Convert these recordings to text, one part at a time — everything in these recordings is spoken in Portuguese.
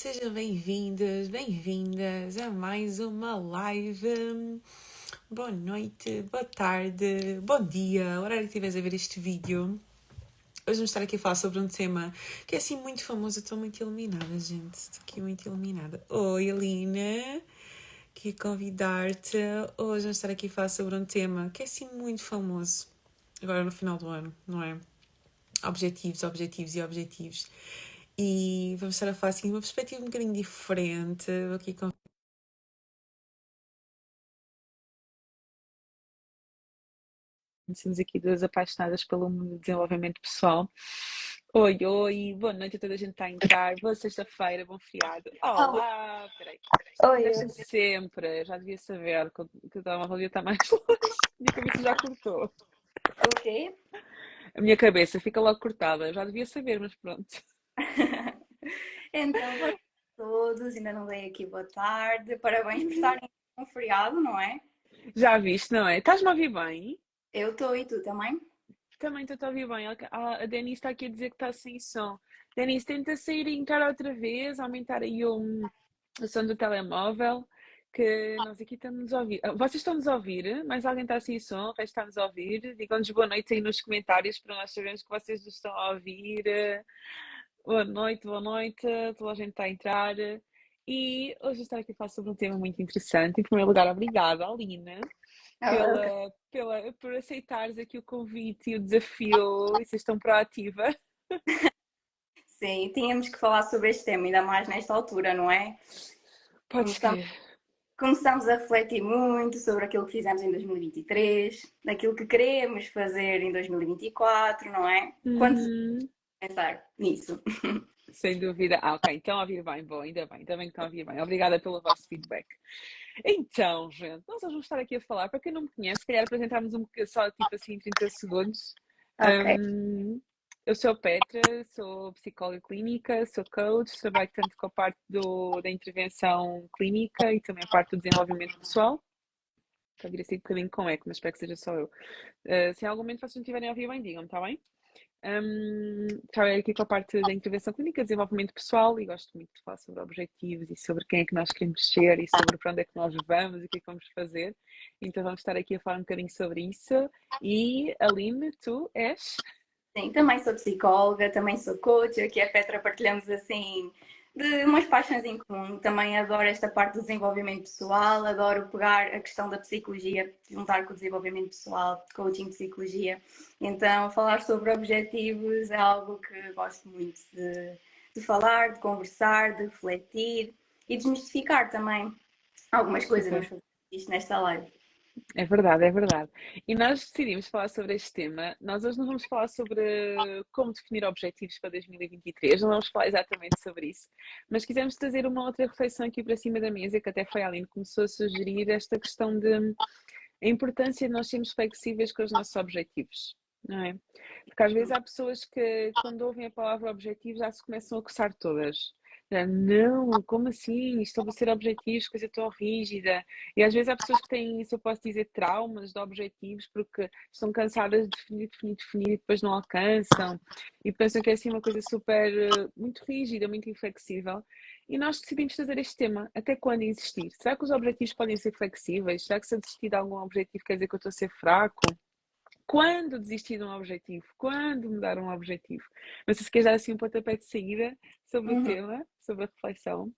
Sejam bem-vindos, bem-vindas a mais uma live. Boa noite, boa tarde, bom dia, hora que estiveres a ver este vídeo. Hoje vamos estar aqui a falar sobre um tema que é assim muito famoso. Estou muito iluminada, gente. Estou aqui muito iluminada. Oi, Alina. Aqui convidar-te. Hoje vamos estar aqui a falar sobre um tema que é assim muito famoso. Agora no final do ano, não é? Objetivos, objetivos e objetivos. E vamos estar a falar assim de uma perspectiva um bocadinho diferente. Vou aqui com aqui duas apaixonadas pelo mundo do desenvolvimento pessoal. Oi, oi, boa noite a toda a gente que está a entrar. Boa sexta-feira, bom feriado. Olá, peraí, peraí. Oi, sempre, já devia saber que o telemóvel devia estar mais longe. A minha cabeça já cortou. o quê? A minha cabeça fica logo cortada, já devia saber, mas pronto. Então, boa noite a todos, ainda não dei aqui boa tarde. Parabéns por estarem um feriado, não é? Já viste, não é? Estás-me a ouvir bem? Eu estou e tu também? Também estou a ouvir bem. A Denise está aqui a dizer que está sem som. Denise, tenta sair e entrar outra vez, aumentar aí o, o som do telemóvel, que nós aqui estamos a ouvir. Ah, Vocês estão-nos a ouvir? Mais alguém está sem som? O resto está-nos a ouvir? Digam-nos boa noite aí nos comentários para nós sabermos que vocês nos estão a ouvir. Boa noite, boa noite. Toda a gente está a entrar. E hoje estou aqui a falar sobre um tema muito interessante. Em primeiro lugar, obrigada, Alina Ah, pela, pela, por aceitares aqui o convite e o desafio e seres tão proativa. Sim, tínhamos que falar sobre este tema, ainda mais nesta altura, não é? Podes Estamos- crer. Começamos a refletir muito sobre aquilo que fizemos em 2023, daquilo que queremos fazer em 2024, não é? Quando Uhum, pensar nisso? sem dúvida. Ah, ok, então a ouvir bem, bom, ainda bem, bem que estão a ouvir bem. Obrigada pelo vosso feedback. Então, gente, nós vamos estar aqui a falar, para quem não me conhece, se calhar apresentarmos um bocadinho, só tipo assim, 30 segundos. Ok. Um, eu sou Petra, sou psicóloga clínica, sou coach, trabalho tanto com a parte do, da intervenção clínica e também a parte do desenvolvimento pessoal. Estou a vir assim um bocadinho com eco, mas espero que seja só eu. Uh, se em algum momento vocês não estiverem a ouvir bem, digam-me, está bem? Um, trabalho aqui com a parte da intervenção clínica, desenvolvimento pessoal e gosto muito de falar sobre objetivos e sobre quem é que nós queremos ser e sobre para onde é que nós vamos e o que é que vamos fazer. Então vamos estar aqui a falar um bocadinho sobre isso. E Aline, tu és? Sim, também sou psicóloga, também sou coach, aqui a Petra partilhamos assim de umas paixões em comum. Também adoro esta parte do desenvolvimento pessoal, adoro pegar a questão da psicologia, juntar com o desenvolvimento pessoal, coaching, psicologia. Então, falar sobre objetivos é algo que gosto muito de, de falar, de conversar, de refletir e desmistificar também algumas coisas. Vamos fazer isto nesta live. É verdade, é verdade. E nós decidimos falar sobre este tema. Nós hoje não vamos falar sobre como definir objetivos para 2023, não vamos falar exatamente sobre isso, mas quisemos trazer uma outra reflexão aqui para cima da mesa, que até foi a Aline que começou a sugerir esta questão de a importância de nós sermos flexíveis com os nossos objetivos, não é? Porque às vezes há pessoas que, quando ouvem a palavra objetivo, já se começam a coçar todas. Não, como assim? Estabelecer objetivos, coisa tão rígida. E às vezes há pessoas que têm, se eu posso dizer, traumas de objetivos porque estão cansadas de definir, definir, definir e depois não alcançam e pensam que é assim uma coisa super, eh, muito rígida, muito inflexível. E nós decidimos fazer este tema. Até quando insistir? Será que os objetivos podem ser flexíveis? Será que se eu desistir de algum objetivo quer dizer que eu estou a ser fraco? Quando desistir de um objetivo? Quando mudar um objetivo? Não sei se queres dar assim um pontapé de saída sobre Uhum. o tema, sobre a reflexão.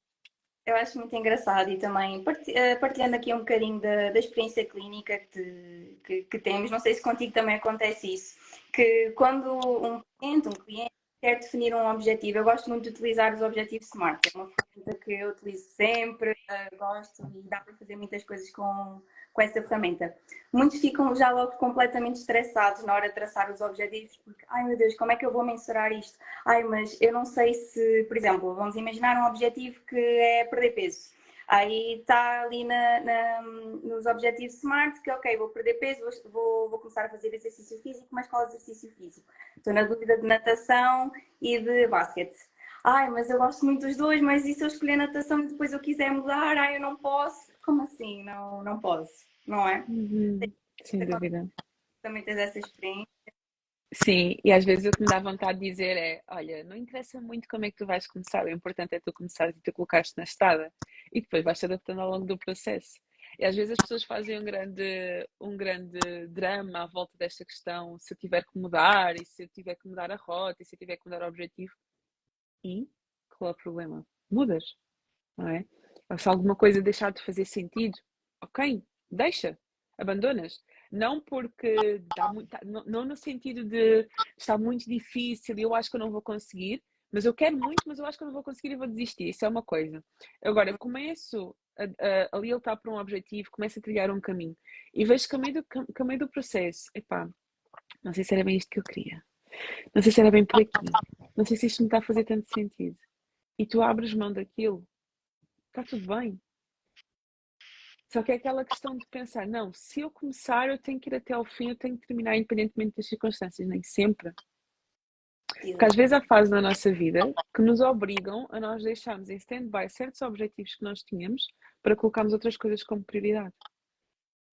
Eu acho muito engraçado e também eh, partilhando aqui um bocadinho da, da experiência clínica que, te- que- que temos, não sei se contigo também acontece isso, que quando um cliente, um cliente quer definir um objetivo, eu gosto muito de utilizar os objetivos SMART, é uma ferramenta que eu utilizo sempre, eh, gosto e dá para fazer muitas coisas com, com essa ferramenta. Muitos ficam já logo completamente estressados na hora de traçar os objetivos, porque, ai meu Deus, como é que eu vou mensurar isto? Ai, mas eu não sei se, por exemplo, vamos imaginar um objetivo que é perder peso. Aí está ali na, na- nos objetivos SMART que, ok, vou perder peso, vou, vou, começar a fazer exercício físico, mas qual exercício físico? Estou na dúvida de natação e de basquete. Ai, mas eu gosto muito dos dois, mas e se eu escolher natação e depois eu quiser mudar? Ai, eu não posso. Como assim? Não, não posso, não é? Uhum, Sem dúvida. Também tens essa experiência. Sim, e às vezes o que me dá vontade de dizer é: olha, não interessa muito como é que tu vais começar, o importante é tu começares e tu colocaste na estrada e depois vais te adaptando ao longo do processo. E às vezes as pessoas fazem um grande, um grande drama à volta desta questão: se eu tiver que mudar, e se eu tiver que mudar a rota, e se eu tiver que mudar o objetivo. E qual é o problema? Mudas, não é? Ou se alguma coisa deixar de fazer sentido, ok, deixa, abandonas. Não porque dá muito, não, não no sentido de está muito difícil e eu acho que eu não vou conseguir, mas eu quero muito, mas eu acho que eu não vou conseguir e vou desistir. Isso é uma coisa. Agora, eu começo a, a, está para um objetivo, começo a trilhar um caminho e vejo que a meio do, que a meio do processo, epá, não sei se era bem isto que eu queria, não sei se era bem por aqui, não sei se isto me está a fazer tanto sentido. E tu abres mão daquilo, está tudo bem. Só que é aquela questão de pensar, não, se eu começar, eu tenho que ir até ao fim, eu tenho que terminar independentemente das circunstâncias, nem sempre. Porque às vezes há fases na nossa vida que nos obrigam a nós deixarmos em stand-by certos objetivos que nós tínhamos para colocarmos outras coisas como prioridade.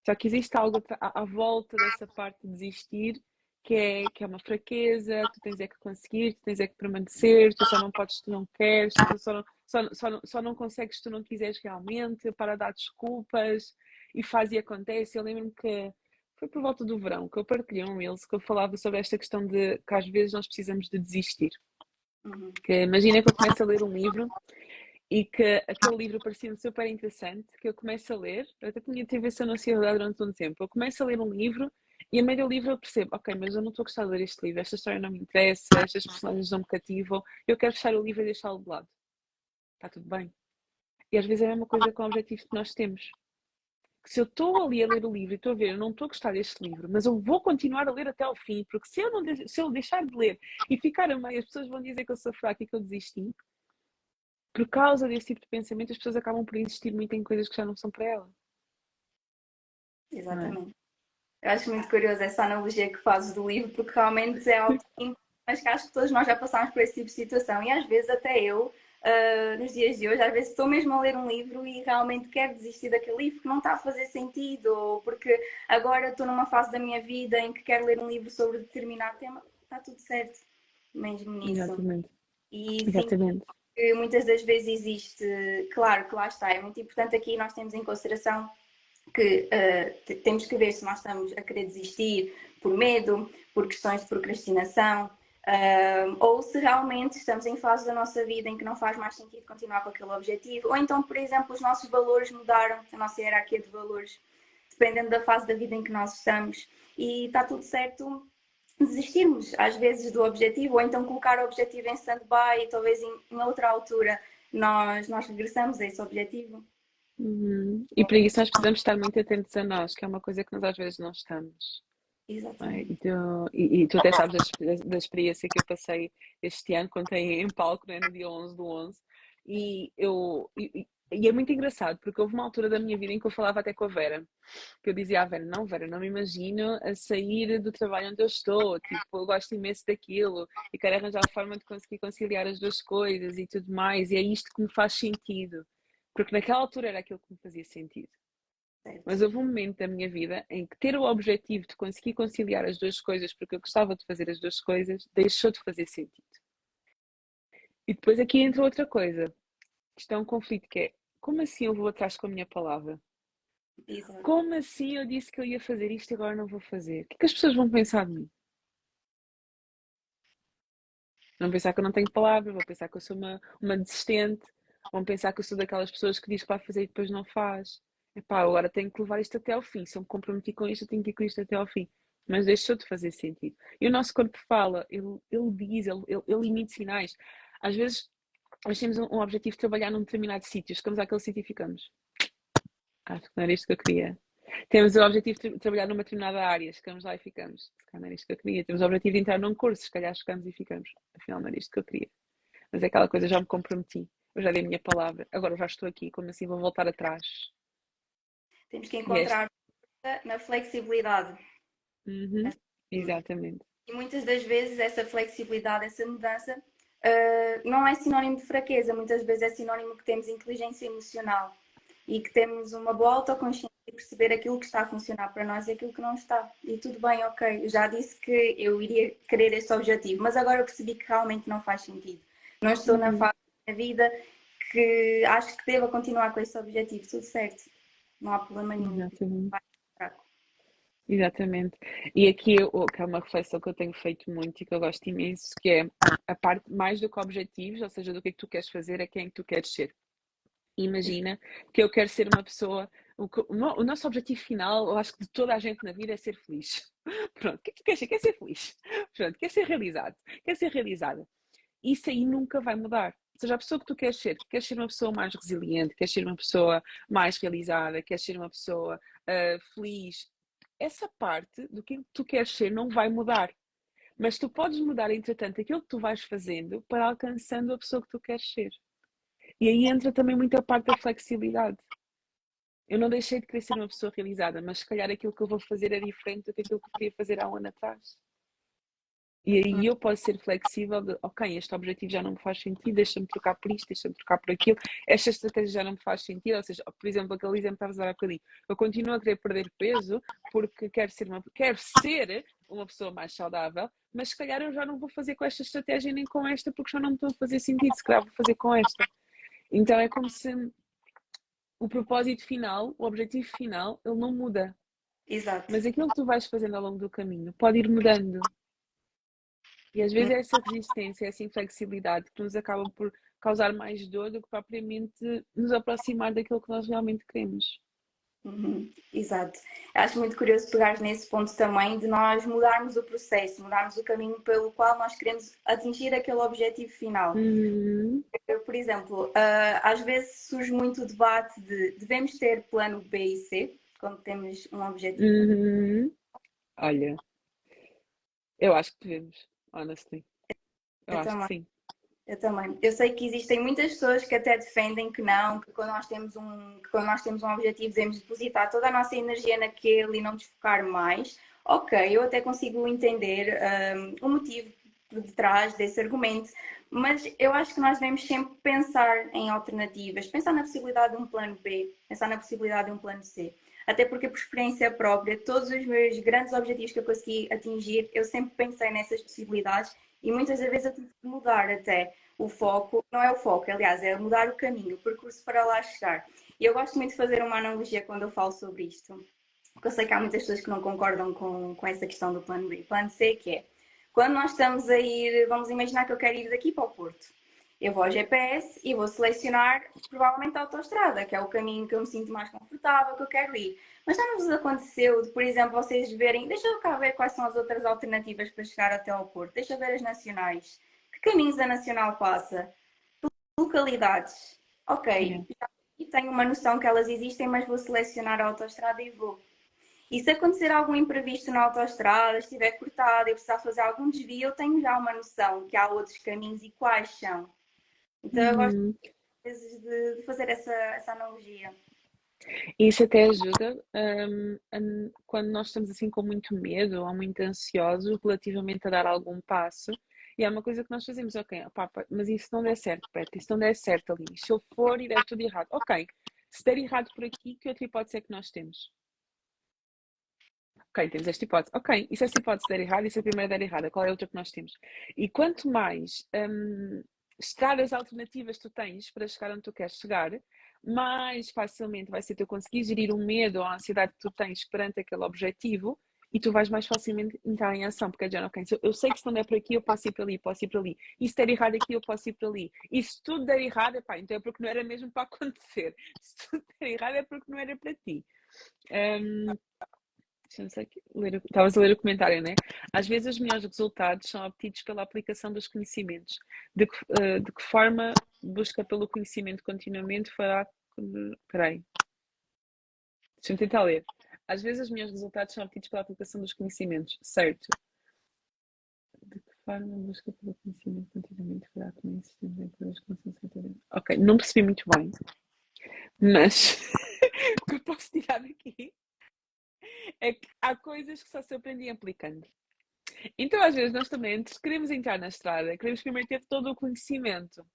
Só que existe algo à, volta dessa parte de desistir que é, que é uma fraqueza, tu tens é que conseguir, tu tens é que permanecer, tu só não podes, tu não queres, tu só não, só, só, só não consegues se tu não quiseres realmente, para dar desculpas e faz e acontece. Eu lembro-me que foi por volta do verão que eu partilhei um Reels que eu falava sobre esta questão de que às vezes nós precisamos de desistir. Uhum. Que imagina que eu começo a ler um livro e que aquele livro parecia super interessante, que eu começo a ler, eu até tinha tive essa ansiedade durante um tempo, eu começo a ler um livro e a meio do livro eu percebo, ok, mas eu não estou a gostar de ler este livro, esta história não me interessa, estas personagens não me cativam, eu quero fechar o livro e deixá-lo de lado. Está tudo bem. E às vezes é a mesma coisa com o objetivo que nós temos. Se eu estou ali a ler o livro e estou a ver, eu não estou a gostar deste livro, mas eu vou continuar a ler até ao fim, porque se eu, não, se eu deixar de ler e ficar a meio, as pessoas vão dizer que eu sou fraca e que eu desisti. Por causa desse tipo de pensamento, as pessoas acabam por insistir muito em coisas que já não são para ela. Exatamente. Eu acho muito curioso essa analogia que fazes do livro, porque realmente é algo mas que acho que todos nós já passamos por esse tipo de situação e às vezes até eu, uh, nos dias de hoje, às vezes estou mesmo a ler um livro e realmente quero desistir daquele livro que não está a fazer sentido, ou porque agora estou numa fase da minha vida em que quero ler um livro sobre determinado tema, está tudo certo, mesmo nisso. Exatamente. E Exatamente. que muitas das vezes existe, claro que lá está, é muito importante aqui nós temos em consideração que uh, temos que ver se nós estamos a querer desistir por medo, por questões de procrastinação, uh, ou se realmente estamos em fase da nossa vida em que não faz mais sentido continuar com aquele objetivo, ou então, por exemplo, os nossos valores mudaram, a nossa hierarquia de valores, dependendo da fase da vida em que nós estamos, e está tudo certo desistirmos às vezes do objetivo, ou então colocar o objetivo em stand-by e talvez em, em outra altura nós, nós regressamos a esse objetivo. Uhum. E para isso nós precisamos estar muito atentos a nós, que é uma coisa que nós às vezes não estamos. Exatamente. É? E, tu, e, e, tu até sabes da, da, experiência que eu passei este ano, contei em palco né, no dia 11 do 11, e, eu, e, e, é muito engraçado, porque houve uma altura da minha vida em que eu falava até com a Vera, que eu dizia à Vera, não Vera, não me imagino a sair do trabalho onde eu estou, tipo, eu gosto imenso daquilo, e quero arranjar a forma de conseguir conciliar as duas coisas e tudo mais, e é isto que me faz sentido. Porque naquela altura era aquilo que me fazia sentido. Mas houve um momento da minha vida em que ter o objetivo de conseguir conciliar as duas coisas, porque eu gostava de fazer as duas coisas, deixou de fazer sentido. E depois aqui entra outra coisa. Isto é um conflito que é como assim eu vou atrás com a minha palavra? Exato. Como assim eu disse que eu ia fazer isto e agora não vou fazer? O que, é que as pessoas vão pensar de mim? Vão pensar que eu não tenho palavra, vão pensar que eu sou uma, uma desistente, Vão pensar que eu sou daquelas pessoas que diz que vai fazer e depois não faz. Epá, agora tenho que levar isto até ao fim. Se eu me comprometi com isto, eu tenho que ir com isto até ao fim. Mas deixou de fazer sentido. E o nosso corpo fala, ele, ele diz, ele, ele, ele emite sinais. Às vezes, nós temos um, um objetivo de trabalhar num determinado sítio, chegamos àquele sítio e ficamos. Acho que não era isto que eu queria. Temos o objetivo de trabalhar numa determinada área, chegamos lá e ficamos. Se calhar não era isto que eu queria. Temos o objetivo de entrar num curso, se calhar chegamos e ficamos. Afinal, não era isto que eu queria. Mas é aquela coisa, já me comprometi eu já dei a minha palavra, agora já estou aqui, como assim vou voltar atrás? Temos que encontrar na flexibilidade. Uhum, exatamente. E muitas das vezes essa flexibilidade, essa mudança, uh, não é sinónimo de fraqueza, muitas vezes é sinónimo que temos inteligência emocional e que temos uma boa autoconsciência perceber aquilo que está a funcionar para nós e aquilo que não está. E tudo bem, ok. Eu já disse que eu iria querer este objetivo, mas agora eu percebi que realmente não faz sentido. Não estou na uhum. fase vida que acho que devo continuar com esse objetivo. Tudo certo. Não há problema nenhum. Exatamente. Exatamente. E aqui que é uma reflexão que eu tenho feito muito e que eu gosto imenso, que é a parte mais do que objetivos, ou seja, do que é que tu queres fazer, é quem tu queres ser. Imagina que eu quero ser uma pessoa. O, que, o, nosso objetivo final, eu acho que de toda a gente na vida é ser feliz. Pronto, o que é que tu queres ser? Quer ser feliz. Pronto, quer ser realizado. Quer ser realizada. Isso aí nunca vai mudar. Seja, a pessoa que tu queres ser, queres ser uma pessoa mais resiliente, queres ser uma pessoa mais realizada, queres ser uma pessoa uh, feliz. Essa parte do que tu queres ser não vai mudar. Mas tu podes mudar, entretanto, aquilo que tu vais fazendo para alcançando a pessoa que tu queres ser. E aí entra também muita parte da flexibilidade. Eu não deixei de querer ser uma pessoa realizada, mas se calhar aquilo que eu vou fazer é diferente do que aquilo que eu queria fazer há um ano atrás. E aí eu posso ser flexível de, ok, este objetivo já não me faz sentido, deixa-me trocar por isto, deixa-me trocar por aquilo, esta estratégia já não me faz sentido, ou seja, por exemplo, aquele exemplo que estavas a dar há bocadinho, eu continuo a querer perder peso porque quero ser uma, quero ser uma pessoa mais saudável, mas se calhar eu já não vou fazer com esta estratégia nem com esta porque já não me estou a fazer sentido, se calhar vou fazer com esta. Então é como se o propósito final, o objetivo final, ele não muda. Exato. Mas aquilo que tu vais fazendo ao longo do caminho pode ir mudando. E às vezes é essa resistência, essa inflexibilidade que nos acaba por causar mais dor do que propriamente nos aproximar daquilo que nós realmente queremos. Uhum, exato. Acho muito curioso pegar nesse ponto também de nós mudarmos o processo, mudarmos o caminho pelo qual nós queremos atingir aquele objetivo final. Uhum. Eu, por exemplo, uh, às vezes surge muito o debate de devemos ter plano B e C quando temos um objetivo. Uhum. Olha, eu acho que devemos, honestly. Eu, eu acho também. que sim. Eu também. Eu sei que existem muitas pessoas que até defendem que não, que quando nós temos um, que quando nós temos um objetivo devemos depositar toda a nossa energia naquele e não desfocar mais. Ok, eu até consigo entender um, o motivo por detrás desse argumento, mas eu acho que nós devemos sempre pensar em alternativas, pensar na possibilidade de um plano B, pensar na possibilidade de um plano C. Até porque, por experiência própria, todos os meus grandes objetivos que eu consegui atingir, eu sempre pensei nessas possibilidades e muitas vezes eu tive que mudar até o foco, não é o foco, aliás, é mudar o caminho, o percurso para lá chegar. E eu gosto muito de fazer uma analogia quando eu falo sobre isto, porque eu sei que há muitas pessoas que não concordam com, com essa questão do plano B. Plano C, que é quando nós estamos a ir, vamos imaginar que eu quero ir daqui para o Porto. Eu vou ao GPS e vou selecionar provavelmente a autoestrada, que é o caminho que eu me sinto mais confortável, que eu quero ir. Mas já não vos aconteceu de, por exemplo, vocês verem, deixa eu cá ver quais são as outras alternativas para chegar até ao Porto, deixa eu ver as nacionais. Que caminhos a nacional passa? Localidades. Ok, e tenho uma noção que elas existem, mas vou selecionar a autoestrada e vou. E se acontecer algum imprevisto na autoestrada, estiver cortada e precisar fazer algum desvio, eu tenho já uma noção que há outros caminhos e quais são. Então eu gosto uhum. vezes de, fazer essa, essa analogia. Isso até ajuda um, quando nós estamos assim com muito medo ou muito ansiosos relativamente a dar algum passo. E é uma coisa que nós fazemos, ok, opa, mas isso não der certo, Pet, isso não der certo ali. Se eu for e der tudo errado, ok. Se der errado por aqui, que outra hipótese é que nós temos? Ok, temos esta hipótese. Ok, e se essa hipótese der errado e se a primeira der errada, qual é a outra que nós temos? E quanto mais um, estradas alternativas tu tens para chegar onde tu queres chegar, mais facilmente vai ser tu conseguir gerir o medo ou a ansiedade que tu tens perante aquele objetivo e tu vais mais facilmente entrar em ação, porque é já ok, eu sei que se não der por aqui, eu posso ir para ali, posso ir para ali. E se der errado aqui, eu posso ir para ali. E se tudo der errado, epá, então é porque não era mesmo para acontecer. Se tudo der errado, é porque não era para ti. Um, Estavas a ler o comentário, né? Às vezes os melhores resultados são obtidos pela aplicação dos conhecimentos. De que, uh, de que forma busca pelo conhecimento continuamente fará. Peraí. Deixa-me tentar ler. Às vezes os melhores resultados são obtidos pela aplicação dos conhecimentos. Certo. De que forma busca pelo conhecimento continuamente fará com isso? Ok, não percebi muito bem. Mas o que eu posso tirar daqui é que há coisas que só se aprende aplicando. Então, às vezes, nós também queremos entrar na estrada, queremos primeiro ter todo o conhecimento.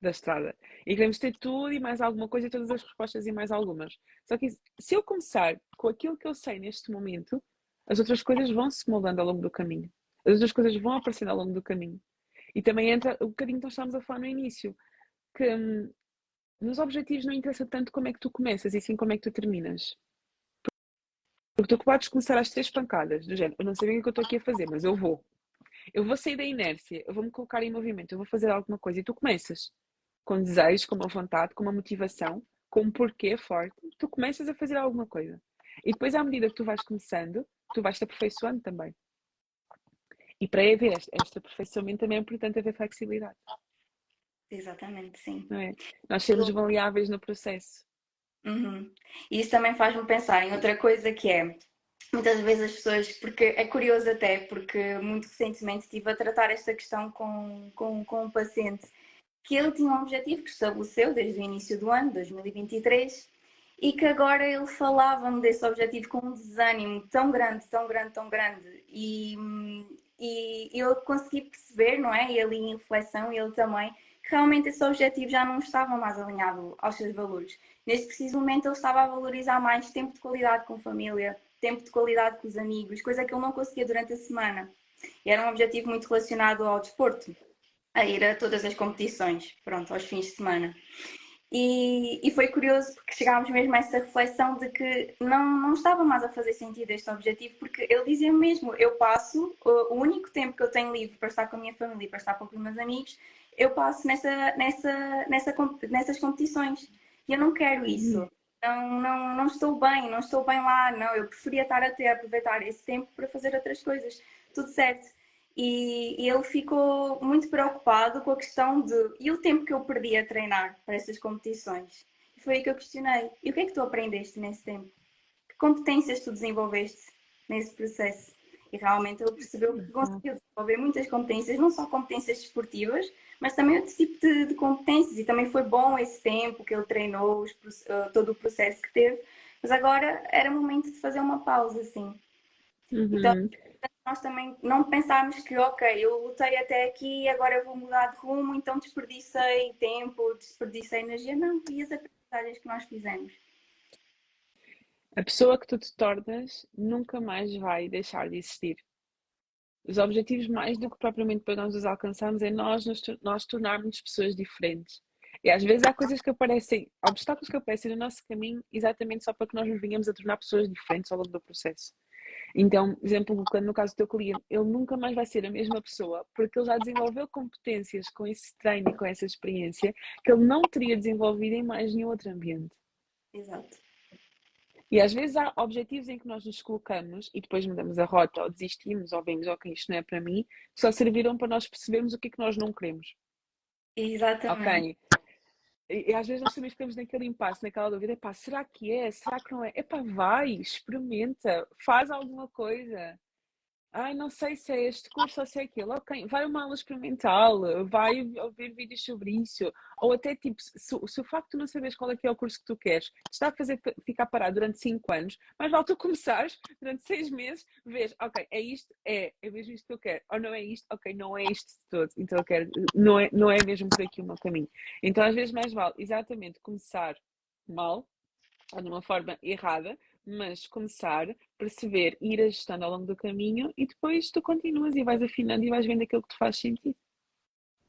da estrada. E queremos ter tudo e mais alguma coisa, todas as respostas e mais algumas. Só que se eu começar com aquilo que eu sei neste momento, as outras coisas vão se moldando ao longo do caminho. As outras coisas vão aparecendo ao longo do caminho. E também entra o bocadinho que nós estávamos a falar no início, que hum, nos objetivos não interessa tanto como é que tu começas, e sim como é que tu terminas. Porque tu podes começar às três pancadas, do género, eu não sei bem o que eu estou aqui a fazer, mas eu vou. Eu vou sair da inércia, eu vou me colocar em movimento, eu vou fazer alguma coisa. E tu começas com desejo, com uma vontade, com uma motivação, com um porquê forte. Tu começas a fazer alguma coisa. E depois, à medida que tu vais começando, tu vais te aperfeiçoando também. E para haver este, este aperfeiçoamento também é importante haver flexibilidade. Exatamente, sim. É? Nós sermos maleáveis no processo. Uhum. E isso também faz-me pensar em outra coisa que é muitas vezes as pessoas, porque é curioso até, porque muito recentemente estive a tratar esta questão com, com, com um paciente que ele tinha um objetivo que estabeleceu desde o início do ano, 2023, e que agora ele falava-me desse objetivo com um desânimo tão grande, tão grande, tão grande, e, e eu consegui perceber, não é? E ali em reflexão, ele também, realmente esse objetivo já não estava mais alinhado aos seus valores. Neste preciso momento, ele estava a valorizar mais tempo de qualidade com a família, tempo de qualidade com os amigos, coisa que ele não conseguia durante a semana. E era um objetivo muito relacionado ao desporto, a ir a todas as competições, pronto, aos fins de semana. E, e, foi curioso porque chegámos mesmo a essa reflexão de que não, não estava mais a fazer sentido este objetivo, porque ele dizia mesmo: eu passo, o, único tempo que eu tenho livre para estar com a minha família e para estar com os meus amigos, eu passo nessa, nessa, nessa, nessas competições. E eu não quero isso. Uhum. Não, não, não estou bem, não estou bem lá, não. Eu preferia estar a ter, aproveitar esse tempo para fazer outras coisas. Tudo certo. E, e, ele ficou muito preocupado com a questão de e o tempo que eu perdi a treinar para essas competições. E foi aí que eu questionei: e o que é que tu aprendeste nesse tempo? Que competências tu desenvolveste nesse processo? E realmente ele percebeu que conseguiu desenvolver muitas competências, não só competências desportivas, mas também outro tipo de, de competências. E também foi bom esse tempo que ele treinou, os, uh, todo o processo que teve. Mas agora era momento de fazer uma pausa, assim. Uhum. Então, nós também não pensarmos que, ok, eu lutei até aqui, agora eu vou mudar de rumo, então desperdicei tempo, desperdicei energia. Não, e as aprendizagens que nós fizemos. A pessoa que tu te tornas nunca mais vai deixar de existir. Os objetivos, mais do que propriamente para nós os alcançarmos, é nós, nos, nós tornarmos pessoas diferentes. E às vezes há coisas que aparecem, obstáculos que aparecem no nosso caminho exatamente só para que nós nos venhamos a tornar pessoas diferentes ao longo do processo. Então, exemplo, no caso do teu cliente, ele nunca mais vai ser a mesma pessoa porque ele já desenvolveu competências com esse treino e com essa experiência que ele não teria desenvolvido em mais nenhum outro ambiente. Exato. E às vezes há objetivos em que nós nos colocamos e depois mudamos a rota ou desistimos ou vemos, ok, isto não é para mim, só serviram para nós percebermos o que é que nós não queremos. Exatamente. Ok, e, e, às vezes nós também ficamos naquele impasse, naquela dúvida, epá, será que é? Será que não é? Epá, vai, experimenta, faz alguma coisa. Ai, não sei se é este curso ou se é aquele. Ok, vai uma aula experimental, vai ouvir vídeos sobre isso. Ou até, tipo, se, se o facto de não saberes qual é que é o curso que tu queres te está a fazer ficar parado durante 5 anos, mas vale tu começares durante 6 meses, vês, ok, é isto, é, é mesmo isto que eu quero. Ou não é isto, ok, não é isto de todo. Então eu quero, não é, não é mesmo por aqui o meu caminho. Então às vezes mais vale exatamente começar mal, ou de uma forma errada, mas começar, perceber, ir ajustando ao longo do caminho e depois tu continuas e vais afinando e vais vendo aquilo que te faz sentido.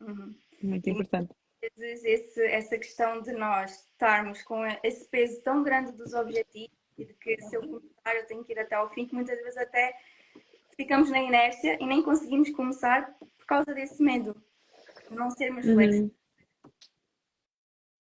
Uhum. Muito importante. Vezes esse, essa questão de nós estarmos com esse peso tão grande dos objetivos e de que se eu começar eu tenho que ir até ao fim, que muitas vezes até ficamos na inércia e nem conseguimos começar por causa desse medo de não sermos uhum. flexíveis.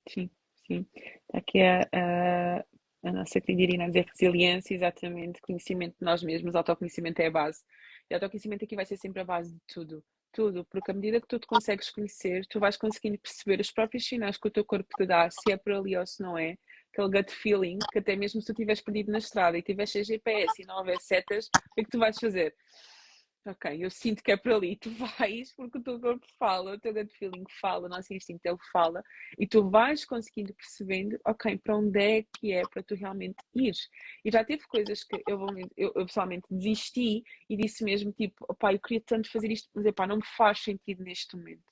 Sim, sim. Aqui a, a, a nossa Irina a dizer resiliência, exatamente, conhecimento de nós mesmos, autoconhecimento é a base. E autoconhecimento aqui vai ser sempre a base de tudo. Tudo, porque à medida que tu te consegues conhecer, tu vais conseguindo perceber os próprios sinais que o teu corpo te dá, se é por ali ou se não é. Aquele gut feeling, que até mesmo se tu estiveres perdido na estrada e tiveres GPS e não houver setas, o que é que tu vais fazer? Ok, eu sinto que é por ali, tu vais porque o teu corpo fala, o teu gut feeling fala, o nosso instinto ele fala e tu vais conseguindo percebendo, ok, para onde é que é para tu realmente ir. E já teve coisas que eu, eu, eu pessoalmente desisti e disse mesmo tipo, opá, eu queria tanto fazer isto, mas epá, não me faz sentido neste momento.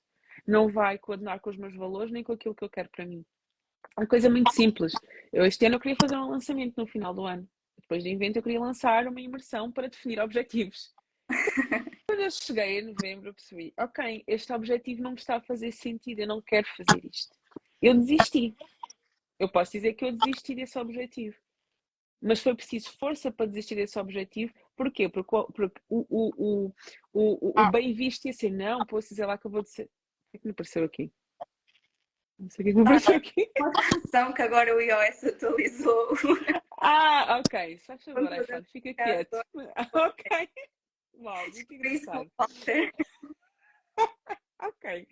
não vai coordenar com os meus valores nem com aquilo que eu quero para mim. É uma coisa muito simples. Eu este ano eu queria fazer um lançamento no final do ano. Depois do evento eu queria lançar uma imersão para definir objetivos. Quando eu cheguei em novembro, eu percebi, ok, este objetivo não me está a fazer sentido, eu não quero fazer isto. Eu desisti. Eu posso dizer que eu desisti desse objetivo. Mas foi preciso força para desistir desse objetivo. Porquê? Porque, porque o, o, o, o, o ah. bem visto ia ser, não, posso dizer lá que eu vou dizer. O que é que me apareceu aqui? Não sei o que é que me apareceu ah, aqui. Uma que agora o iOS atualizou. Ah, ok. Só favor, iPhone, fica quieto. Ok. Uau, muito engraçado. ok.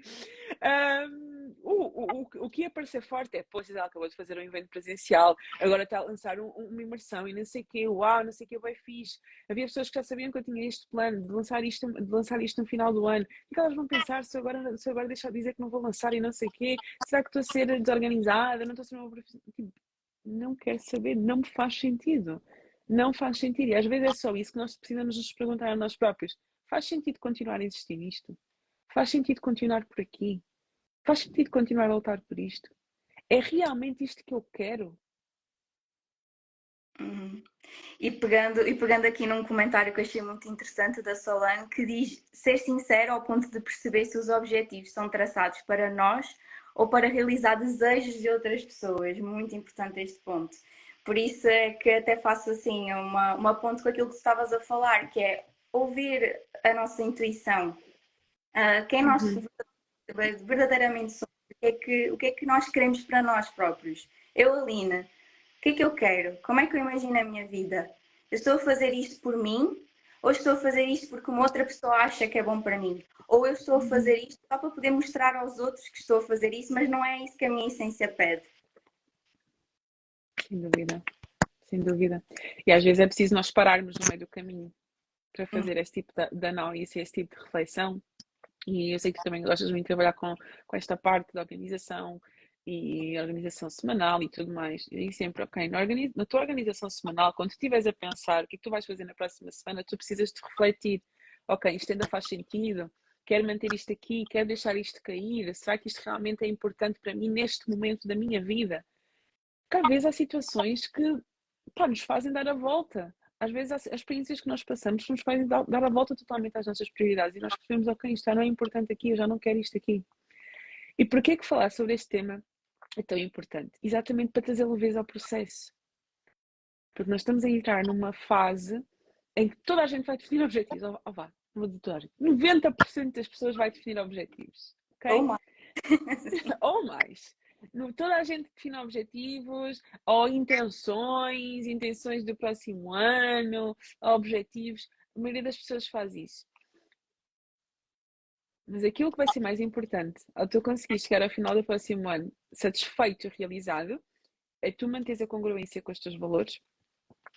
Um, o, o, o que ia parecer forte é, pois ela acabou de fazer um evento presencial, agora está a lançar um, uma imersão e não sei o quê, uau, não sei o que, bem fixe. Havia pessoas que já sabiam que eu tinha este plano de lançar isto, de lançar isto no final do ano. O que elas vão pensar se eu agora, se agora deixar de dizer que não vou lançar e não sei o quê? Será que estou a ser desorganizada? Não estou a ser uma tipo, Não quero saber, não me faz sentido. Não faz sentido. E às vezes é só isso que nós precisamos nos perguntar a nós próprios. Faz sentido continuar a existir nisto? Faz sentido continuar por aqui? Faz sentido continuar a lutar por isto? É realmente isto que eu quero? Uhum. E, pegando, e pegando aqui num comentário que achei muito interessante da Solane, que diz ser sincero ao ponto de perceber se os objetivos são traçados para nós ou para realizar desejos de outras pessoas. Muito importante este ponto. Por isso é que até faço assim uma, uma ponte com aquilo que estavas a falar, que é ouvir a nossa intuição. Uh, quem nós uhum. verdadeiramente somos, o que, é que, o que é que nós queremos para nós próprios. Eu, Alina, o que é que eu quero? Como é que eu imagino a minha vida? Eu estou a fazer isto por mim ou estou a fazer isto porque uma outra pessoa acha que é bom para mim? Ou eu estou a uhum. fazer isto só para poder mostrar aos outros que estou a fazer isso, mas não é isso que a minha essência pede. Sem dúvida, sem dúvida. E às vezes é preciso nós pararmos no meio do caminho para fazer esse tipo de, de análise, esse tipo de reflexão. E eu sei que tu também gostas muito de trabalhar com, com esta parte da organização e organização semanal e tudo mais. E sempre, ok, na, na tua organização semanal, quando estiveres a pensar o que, é que tu vais fazer na próxima semana, tu precisas de refletir, ok, isto ainda faz sentido? Quero manter isto aqui? Quero deixar isto cair? Será que isto realmente é importante para mim neste momento da minha vida? Porque às vezes há situações que pá, nos fazem dar a volta. Às vezes as experiências que nós passamos nos fazem dar, a volta totalmente às nossas prioridades e nós percebemos, ok, isto já não é importante aqui, eu já não quero isto aqui. E porquê que falar sobre este tema é tão importante? Exatamente para trazer leveza ao processo. Porque nós estamos a entrar numa fase em que toda a gente vai definir objetivos. Oh, oh vá, vou dizer toda a gente. 90% das pessoas vai definir objetivos. Okay? Ou mais. Ou mais toda a gente define objetivos ou intenções, intenções do próximo ano, objetivos. A maioria das pessoas faz isso. Mas aquilo que vai ser mais importante ao tu conseguir chegar ao final do próximo ano satisfeito e realizado é tu manteres a congruência com os teus valores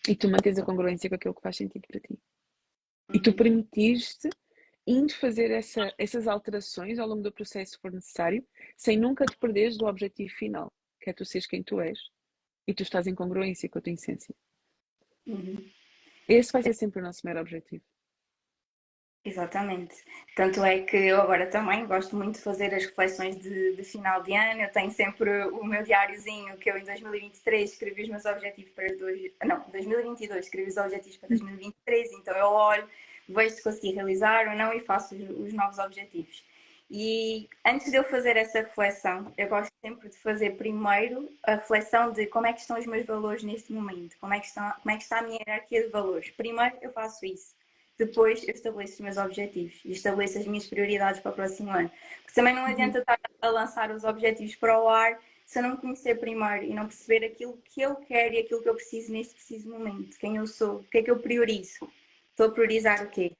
e tu manteres a congruência com aquilo que faz sentido para ti. E tu uhum. permitires-te indo fazer essa, essas alterações ao longo do processo se for necessário, sem nunca te perderes do objetivo final, que é tu seres quem tu és e tu estás em congruência com a tua essência. Uhum. Esse vai ser sempre o nosso maior objetivo. Exatamente. Tanto é que eu agora também gosto muito de fazer as reflexões de, de, final de ano. Eu tenho sempre o meu diáriozinho que eu em 2023 escrevi os meus objetivos para dois, não, 2022 escrevi os objetivos para 2023, então eu olho vejo se consegui realizar ou não e faço os, os novos objetivos. E antes de eu fazer essa reflexão, eu gosto sempre de fazer primeiro a reflexão de como é que estão os meus valores neste momento, como é que, estão, como é que está a minha hierarquia de valores. Primeiro eu faço isso, depois eu estabeleço os meus objetivos e estabeleço as minhas prioridades para o próximo ano. Porque também não adianta estar a lançar os objetivos para o ar se eu não me conhecer primeiro e não perceber aquilo que eu quero e aquilo que eu preciso neste preciso momento, quem eu sou, o que é que eu priorizo. Estou a priorizar o quê?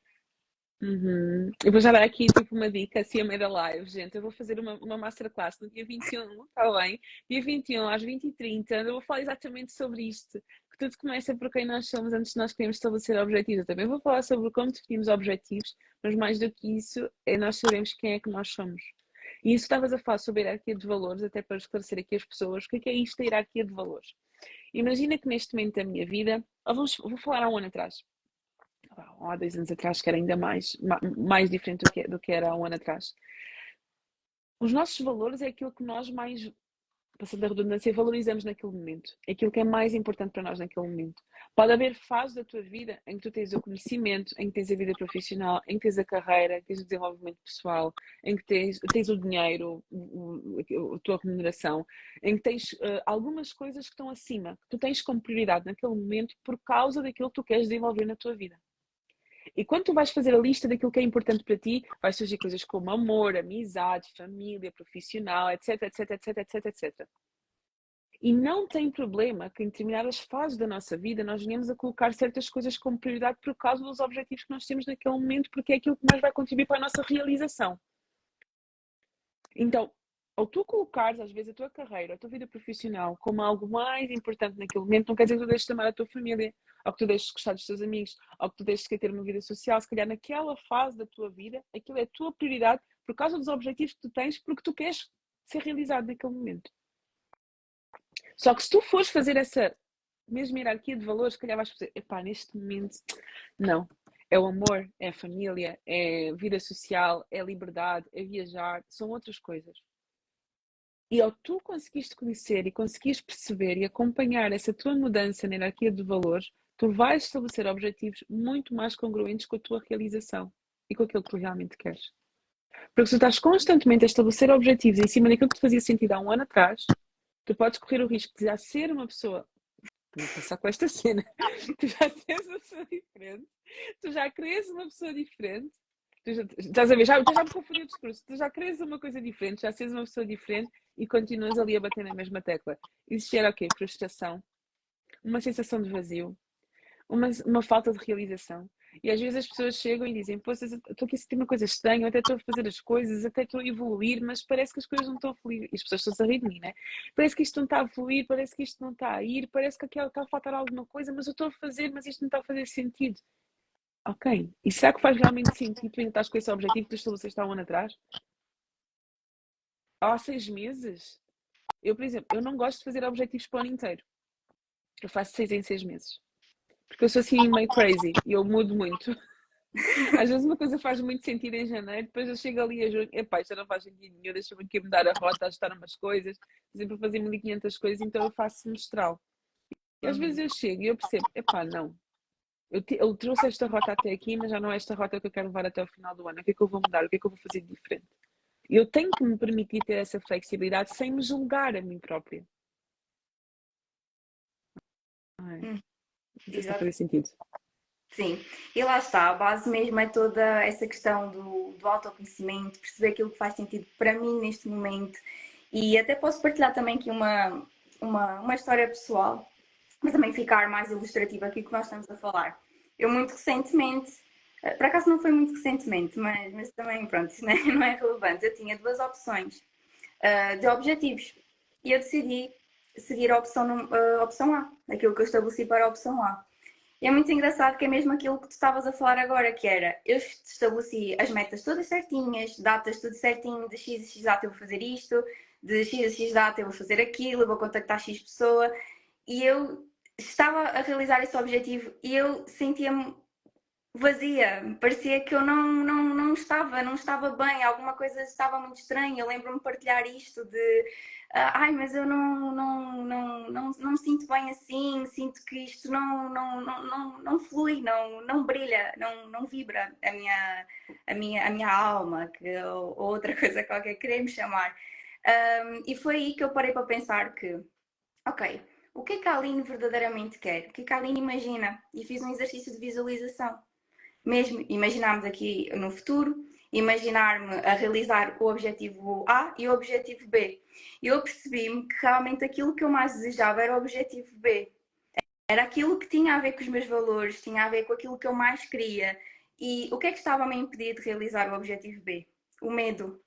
Uhum. Eu vou já dar aqui tipo uma dica assim a meio da live, gente. Eu vou fazer uma, uma masterclass no dia 21, está bem? Dia 21 às 20h30. Eu vou falar exatamente sobre isto. Que tudo começa por quem nós somos antes de nós queremos estabelecer objetivos. Eu também vou falar sobre como definimos objetivos, mas mais do que isso é nós sabemos quem é que nós somos. E isso estavas a falar sobre a hierarquia de valores, até para esclarecer aqui as pessoas o que é, é isto da hierarquia de valores. Imagina que neste momento da minha vida, vamos, vou falar há um ano atrás há dois anos atrás, que era ainda mais, mais diferente do que, do que era há um ano atrás. os nossos valores é aquilo que nós mais passando a redundância, valorizamos naquele momento. É aquilo que é mais importante para nós naquele momento. Pode haver fases da tua vida em que tu tens o conhecimento, em que tens a vida profissional, em que tens a carreira, em que tens o desenvolvimento pessoal, em que tens, tens o dinheiro, a tua remuneração, em que tens uh, algumas coisas que estão acima, que tu tens como prioridade naquele momento por causa daquilo que tu queres desenvolver na tua vida. E quando tu vais fazer a lista daquilo que é importante para ti, vai surgir coisas como amor, amizade, família, profissional, etc, etc, etc, etc, etc. E não tem problema que em determinadas fases da nossa vida nós venhamos a colocar certas coisas como prioridade por causa dos objetivos que nós temos naquele momento, porque é aquilo que mais vai contribuir para a nossa realização. Então, ao tu colocares às vezes a tua carreira, a tua vida profissional como algo mais importante naquele momento, não quer dizer que tu deixes de amar a tua família, ou que tu deixes de gostar dos teus amigos, ou que tu deixes de ter uma vida social. Se calhar naquela fase da tua vida, aquilo é a tua prioridade por causa dos objetivos que tu tens, porque tu queres ser realizado naquele momento. Só que se tu fores fazer essa mesma hierarquia de valores, se calhar vais fazer, epá, neste momento, não. É o amor, é a família, é vida social, é liberdade, é viajar, são outras coisas. E ao tu conseguiste conhecer e conseguiste perceber e acompanhar essa tua mudança na hierarquia de valores, tu vais estabelecer objetivos muito mais congruentes com a tua realização e com aquilo que tu realmente queres. Porque se tu estás constantemente a estabelecer objetivos em cima daquilo que te fazia sentido há um ano atrás, tu podes correr o risco de já ser uma pessoa. Vou passar com esta cena. Tu já seres uma pessoa diferente, tu já cresces uma pessoa diferente, tu já, estás a ver, já, já me confundi o discurso, tu já cresces uma coisa diferente, já seres uma pessoa diferente e continuas ali a bater na mesma tecla. Isso gera o quê? Frustração, uma sensação de vazio, uma, uma falta de realização. E às vezes as pessoas chegam e dizem: Pô, estou aqui a sentir uma coisa estranha, até estou a fazer as coisas, até estou a evoluir, mas parece que as coisas não estão a fluir. E as pessoas estão a rir de mim, né? Parece que isto não está a fluir, parece que isto não está a ir, parece que aqui está a faltar alguma coisa, mas eu estou a fazer, mas isto não está a fazer sentido. Ok. E será que faz realmente sentido tu ainda estás com esse objetivo que tu estabeleceste há um ano atrás? Há seis meses? Eu, por exemplo, eu não gosto de fazer objetivos para o ano inteiro. Eu faço seis em seis meses. Porque eu sou assim meio crazy e eu mudo muito. Às vezes uma coisa faz muito sentido em janeiro, depois eu chego ali a junho, epá, isto não faz sentido nenhum, deixa-me aqui mudar a rota, ajustar umas coisas, sempre fazer 1500 coisas, então eu faço semestral. E às vezes eu chego e eu percebo, epá, não, eu, te, eu trouxe esta rota até aqui, mas já não é esta rota que eu quero levar até o final do ano. O que é que eu vou mudar? O que é que eu vou fazer de diferente? Eu tenho que me permitir ter essa flexibilidade sem me julgar a mim própria. Ai. Hum. Faz sentido. Sim, e lá está, a base mesmo é toda essa questão do, do autoconhecimento, perceber aquilo que faz sentido para mim neste momento. E até posso partilhar também aqui uma, uma, uma história pessoal, mas também ficar mais ilustrativa aqui que nós estamos a falar. Eu muito recentemente, eh, por acaso não foi muito recentemente, mas, mas também, pronto, não é, não é relevante, eu tinha duas opções uh, de objetivos e eu decidi seguir a opção, a opção A, aquilo que eu estabeleci para a opção A. E é muito engraçado que é mesmo aquilo que tu estavas a falar agora, que era, eu estabeleci as metas todas certinhas, datas tudo certinho, de X a X data eu vou fazer isto, de X a X data eu vou fazer aquilo, eu vou contactar X pessoa, e eu estava a realizar esse objetivo e eu sentia-me vazia, parecia que eu não, não, não estava, não estava bem, alguma coisa estava muito estranha, eu lembro-me partilhar isto de ah, ai, mas eu não, não, não, não, não me sinto bem assim, sinto que isto não, não, não, não, não flui, não, não brilha, não, não vibra a minha, a minha, a minha alma, que, ou, ou outra coisa qualquer queremos chamar. Um, e foi aí que eu parei para pensar que, ok, o que é que a Aline verdadeiramente quer? O que é que a Aline imagina? E fiz um exercício de visualização. Mesmo imaginarmos aqui no futuro, imaginar-me a realizar o objetivo A e o objetivo B. E eu percebi-me que realmente aquilo que eu mais desejava era o objetivo B. Era aquilo que tinha a ver com os meus valores, tinha a ver com aquilo que eu mais queria. E o que é que estava a me impedir de realizar o objetivo B? O medo.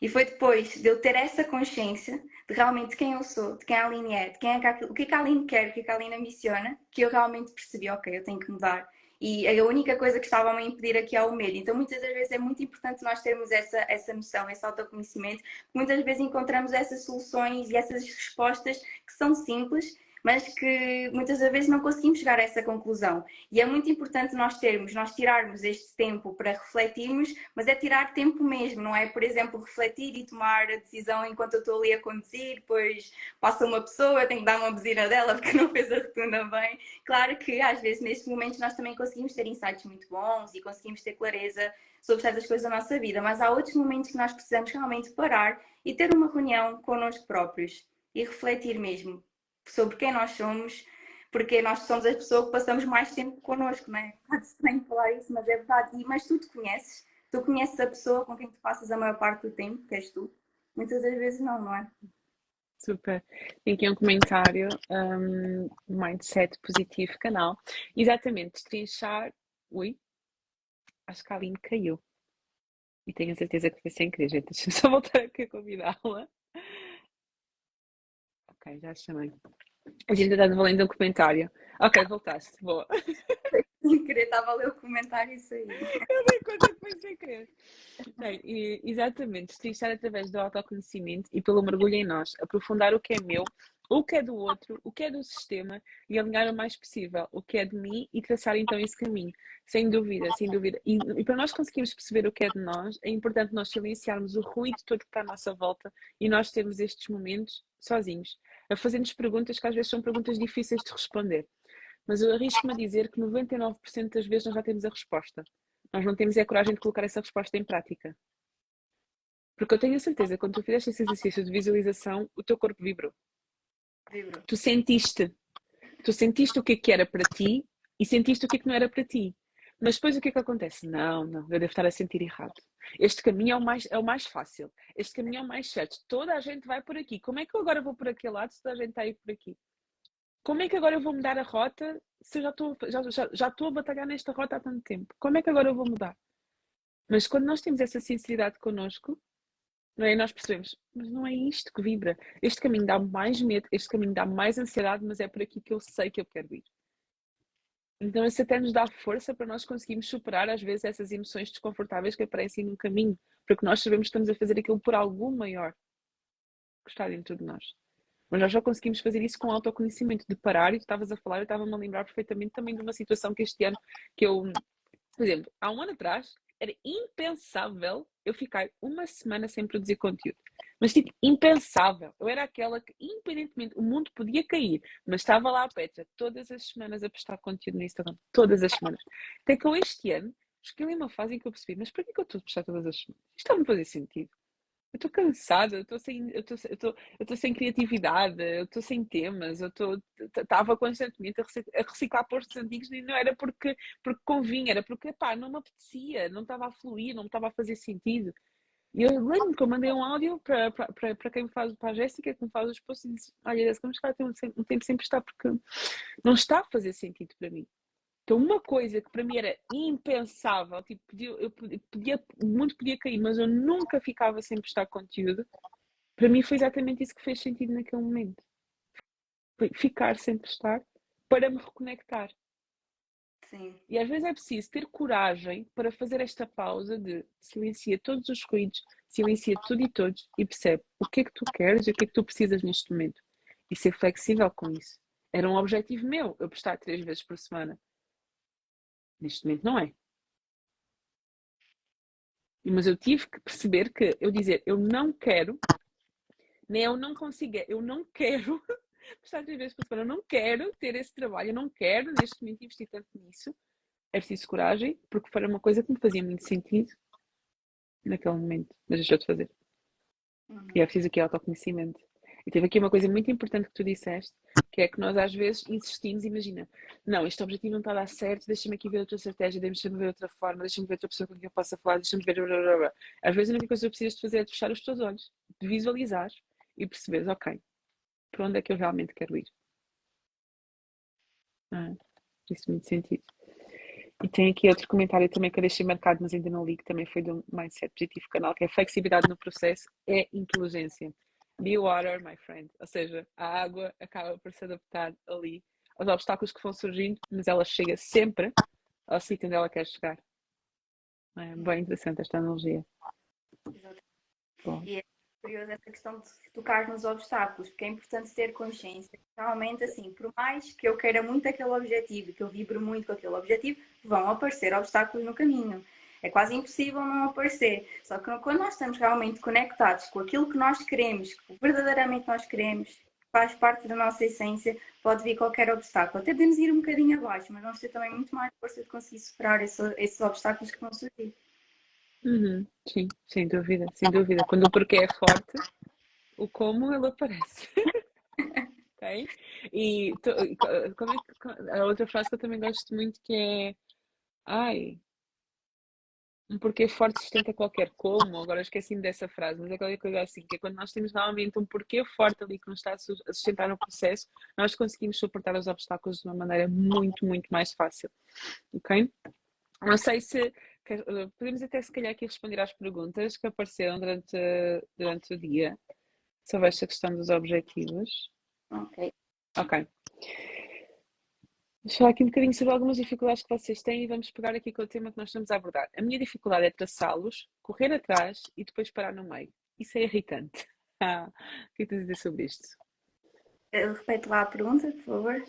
E foi depois de eu ter essa consciência de realmente quem eu sou, de quem a Aline é, de quem é que, o que, é que a Aline quer, o que, é que a Aline ambiciona, que eu realmente percebi, ok, eu tenho que mudar e a única coisa que estava a me impedir aqui é o medo. Então, muitas das vezes é muito importante nós termos essa, essa noção, esse autoconhecimento. Muitas vezes encontramos essas soluções e essas respostas que são simples, mas que muitas vezes não conseguimos chegar a essa conclusão. E é muito importante nós termos, nós tirarmos este tempo para refletirmos, mas é tirar tempo mesmo, não é, por exemplo, refletir e tomar a decisão enquanto eu estou ali a conduzir, depois passa uma pessoa, eu tenho que dar uma buzina dela porque não fez a rotunda bem. Claro que às vezes nestes momentos nós também conseguimos ter insights muito bons e conseguimos ter clareza sobre certas coisas da nossa vida, mas há outros momentos que nós precisamos realmente parar e ter uma reunião connosco próprios e refletir mesmo sobre quem nós somos, porque nós somos as pessoas que passamos mais tempo connosco, não é? Pode estranho falar isso, mas é verdade. E, mas tu te conheces, tu conheces a pessoa com quem tu passas a maior parte do tempo, que és tu. Muitas das vezes não, não é? Super. Tem aqui um comentário, um, Mindset Positivo Canal. Exatamente, destrinchar. Ui, acho que a Aline caiu. E tenho a certeza que foi sem querer, gente. Deixa-me só voltar aqui a convidá-la. Ok, já chamei. A gente está valendo um comentário. Ok, voltaste. Boa. Sem querer, estava a ler o comentário e saí. Eu dei conta foi sem querer. Bem, e, exatamente, destrinchar através do autoconhecimento e pelo mergulho em nós, aprofundar o que é meu, o que é do outro, o que é do sistema e alinhar o mais possível o que é de mim e traçar então esse caminho. Sem dúvida, sem dúvida. E, e, para nós conseguirmos perceber o que é de nós, é importante nós silenciarmos o ruído todo que está à nossa volta e nós termos estes momentos sozinhos, a fazer-nos perguntas que às vezes são perguntas difíceis de responder. Mas eu arrisco-me a dizer que 99% das vezes nós já temos a resposta. Nós não temos é a coragem de colocar essa resposta em prática. Porque eu tenho a certeza, quando tu fizeste esse exercício de visualização, o teu corpo vibrou. Vibrou. Tu sentiste. Tu sentiste o que, é que era para ti e sentiste o que, é que não era para ti. Mas depois o que é que acontece? Não, não, eu devo estar a sentir errado. Este caminho é o mais, é o mais fácil. Este caminho é o mais certo. Toda a gente vai por aqui. Como é que eu agora vou por aquele lado se toda a gente está aí por aqui? Como é que agora eu vou mudar a rota se eu já estou, já, já, já estou a batalhar nesta rota há tanto tempo? Como é que agora eu vou mudar? Mas quando nós temos essa sinceridade connosco, não é? nós percebemos, mas não é isto que vibra. Este caminho dá mais medo, este caminho dá mais ansiedade, mas é por aqui que eu sei que eu quero ir. Então isso até nos dá força para nós conseguirmos superar às vezes essas emoções desconfortáveis que aparecem no caminho, porque nós sabemos que estamos a fazer aquilo por algo maior que está dentro de nós. Mas nós já conseguimos fazer isso com autoconhecimento, de parar, e tu estavas a falar, eu estava-me a lembrar perfeitamente também de uma situação que este ano, que eu, por exemplo, há um ano atrás, era impensável eu ficar uma semana sem produzir conteúdo. Mas, tipo, impensável. Eu era aquela que, independentemente, o mundo podia cair, mas estava lá a Petra todas as semanas a postar conteúdo no Instagram. Todas as semanas. Até que eu, este ano, cheguei a uma fase em que eu percebi, mas para que eu estou a postar todas as semanas? Isto está-me a fazer sentido. Eu estou cansada, eu estou sem, eu estou, eu estou, eu estou sem criatividade, eu estou sem temas, eu estou, estava constantemente a reciclar postos antigos e não era porque, porque convinha, era porque, pá, não me apetecia, não estava a fluir, não estava a fazer sentido. E eu lembro que eu mandei um áudio para, quem faz, para a Jéssica, que me faz os posts, e disse: Olha, Jéssica, vamos ficar um tempo sem prestar, porque não está a fazer sentido para mim. Então, uma coisa que para mim era impensável, tipo, eu podia, o mundo podia cair, mas eu nunca ficava sem prestar conteúdo, para mim foi exatamente isso que fez sentido naquele momento. Foi ficar sem prestar para me reconectar. Sim. E às vezes é preciso ter coragem para fazer esta pausa de silencia todos os ruídos, silencia tudo e todos e percebe o que é que tu queres e o que é que tu precisas neste momento. E ser flexível com isso. Era um objetivo meu, eu prestar três vezes por semana. Neste momento não é. Mas eu tive que perceber que eu dizer eu não quero, nem eu não consigo, eu não quero prestar três vezes por semana, eu não quero ter esse trabalho, eu não quero neste momento investir tanto nisso. É preciso coragem, porque foi uma coisa que me fazia muito sentido naquele momento, mas deixou de fazer. Uhum. E é preciso aqui autoconhecimento. E teve aqui uma coisa muito importante que tu disseste, que é que nós às vezes insistimos, imagina, não, este objetivo não está a dar certo, deixa-me aqui ver outra estratégia, deixa-me ver outra forma, deixa-me ver outra pessoa com quem eu possa falar, deixa-me ver. Blá, blá, blá. Às vezes a única coisa que precisas de fazer é de fechar os teus olhos, de visualizar e perceberes, ok, para onde é que eu realmente quero ir. Ah, isso muito sentido. E tem aqui outro comentário também que eu deixei marcado, mas ainda não li, que também foi do Mindset Positivo Canal, que é flexibilidade no processo é inteligência. Be water, my friend. Ou seja, a água acaba por se adaptar ali aos obstáculos que vão surgindo, mas ela chega sempre ao sítio onde ela quer chegar. É bem interessante esta analogia. Bom. E curioso essa questão de tocar nos obstáculos, porque é importante ter consciência. Realmente, assim, por mais que eu queira muito aquele objetivo, que eu vibre muito com aquele objetivo, vão aparecer obstáculos no caminho. É quase impossível não aparecer. Só que quando nós estamos realmente conectados com aquilo que nós queremos, que verdadeiramente nós queremos, faz parte da nossa essência, pode vir qualquer obstáculo. Até podemos ir um bocadinho abaixo, mas vamos ter também muito mais força de conseguir superar esse, esses obstáculos que vão surgir. Uhum, sim, sem dúvida, sem dúvida. Quando o porquê é forte, o como ele aparece. ok? E tu, como é que, a outra frase que eu também gosto muito que é ai, um porquê forte sustenta qualquer como, agora esqueci-me dessa frase, mas é qualquer coisa assim, que é quando nós temos realmente um porquê forte ali que nos está a sustentar no processo, nós conseguimos suportar os obstáculos de uma maneira muito, muito mais fácil. Ok? Não sei se podemos até se calhar aqui responder às perguntas que apareceram durante, durante o dia sobre esta questão dos objetivos. Ok. Ok. Falar aqui um bocadinho sobre algumas dificuldades que vocês têm e vamos pegar aqui com o tema que nós estamos a abordar. A minha dificuldade é traçá-los, correr atrás e depois parar no meio. Isso é irritante. Ah, o que é que tens a dizer sobre isto? Repete lá a pergunta, por favor.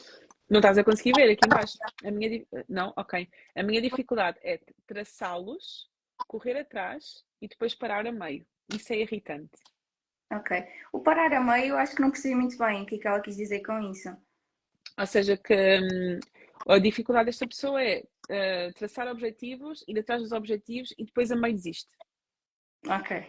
Não estás a conseguir ver aqui embaixo. A minha, não, ok. A minha dificuldade é traçá-los, correr atrás e depois parar a meio. Isso é irritante. Ok. O parar a meio, acho que não percebi muito bem o que, é que ela quis dizer com isso. Ou seja, que hum, a dificuldade desta pessoa é uh, traçar objetivos, ir atrás dos objetivos e depois a meio desiste. Ok,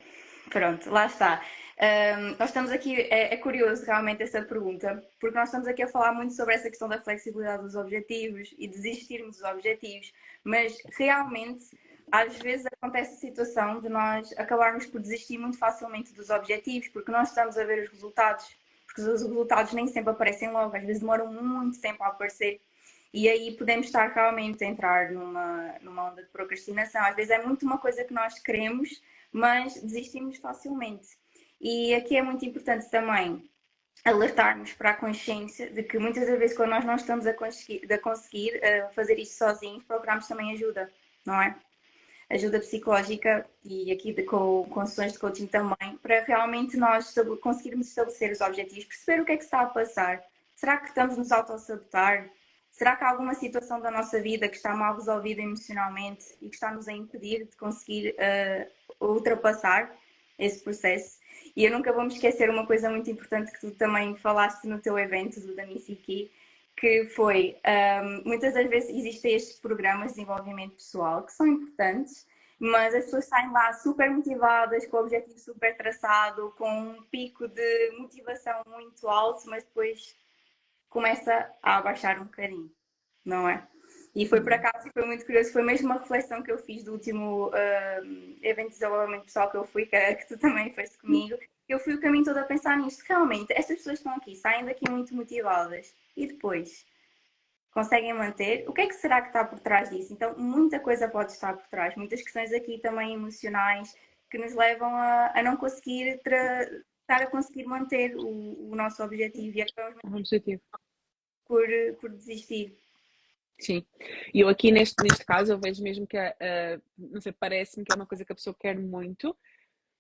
pronto, lá está. Um, nós estamos aqui, é, é, curioso realmente essa pergunta, porque nós estamos aqui a falar muito sobre essa questão da flexibilidade dos objetivos e desistirmos dos objetivos, mas realmente às vezes acontece a situação de nós acabarmos por desistir muito facilmente dos objetivos, porque nós estamos a ver os resultados porque os resultados nem sempre aparecem logo, às vezes demoram muito tempo a aparecer. E aí podemos estar realmente a entrar numa, numa onda de procrastinação. Às vezes é muito uma coisa que nós queremos, mas desistimos facilmente. E aqui é muito importante também alertarmos para a consciência de que muitas das vezes quando nós não estamos a conseguir, a conseguir uh, fazer isto sozinhos, procuramos também ajuda, não é? Ajuda psicológica e aqui de, com, com sessões de coaching também, para realmente nós conseguirmos estabelecer os objetivos, perceber o que é que está a passar. Será que estamos nos auto-sabotar? Será que há alguma situação da nossa vida que está mal resolvida emocionalmente e que está nos a impedir de conseguir uh, ultrapassar esse processo? E eu nunca vou me esquecer uma coisa muito importante que tu também falaste no teu evento do Damisiki, que foi um, muitas das vezes existem estes programas de desenvolvimento pessoal que são importantes, mas as pessoas saem lá super motivadas, com o objetivo super traçado, com um pico de motivação muito alto, mas depois começa a abaixar um bocadinho, não é? E foi por acaso e foi muito curioso, foi mesmo uma reflexão que eu fiz do último um, evento de desenvolvimento pessoal que eu fui, que, que tu também fizeste comigo. Eu fui o caminho todo a pensar nisto. Realmente, estas pessoas estão aqui, saem daqui muito motivadas e depois conseguem manter. O que é que será que está por trás disso? Então, muita coisa pode estar por trás, muitas questões aqui também emocionais que nos levam a, a não conseguir estar a conseguir manter o, o nosso objetivo e acabamos objetivo. Por, por desistir. Sim, e eu aqui neste, neste caso eu vejo mesmo que, uh, não sei, parece-me que é uma coisa que a pessoa quer muito,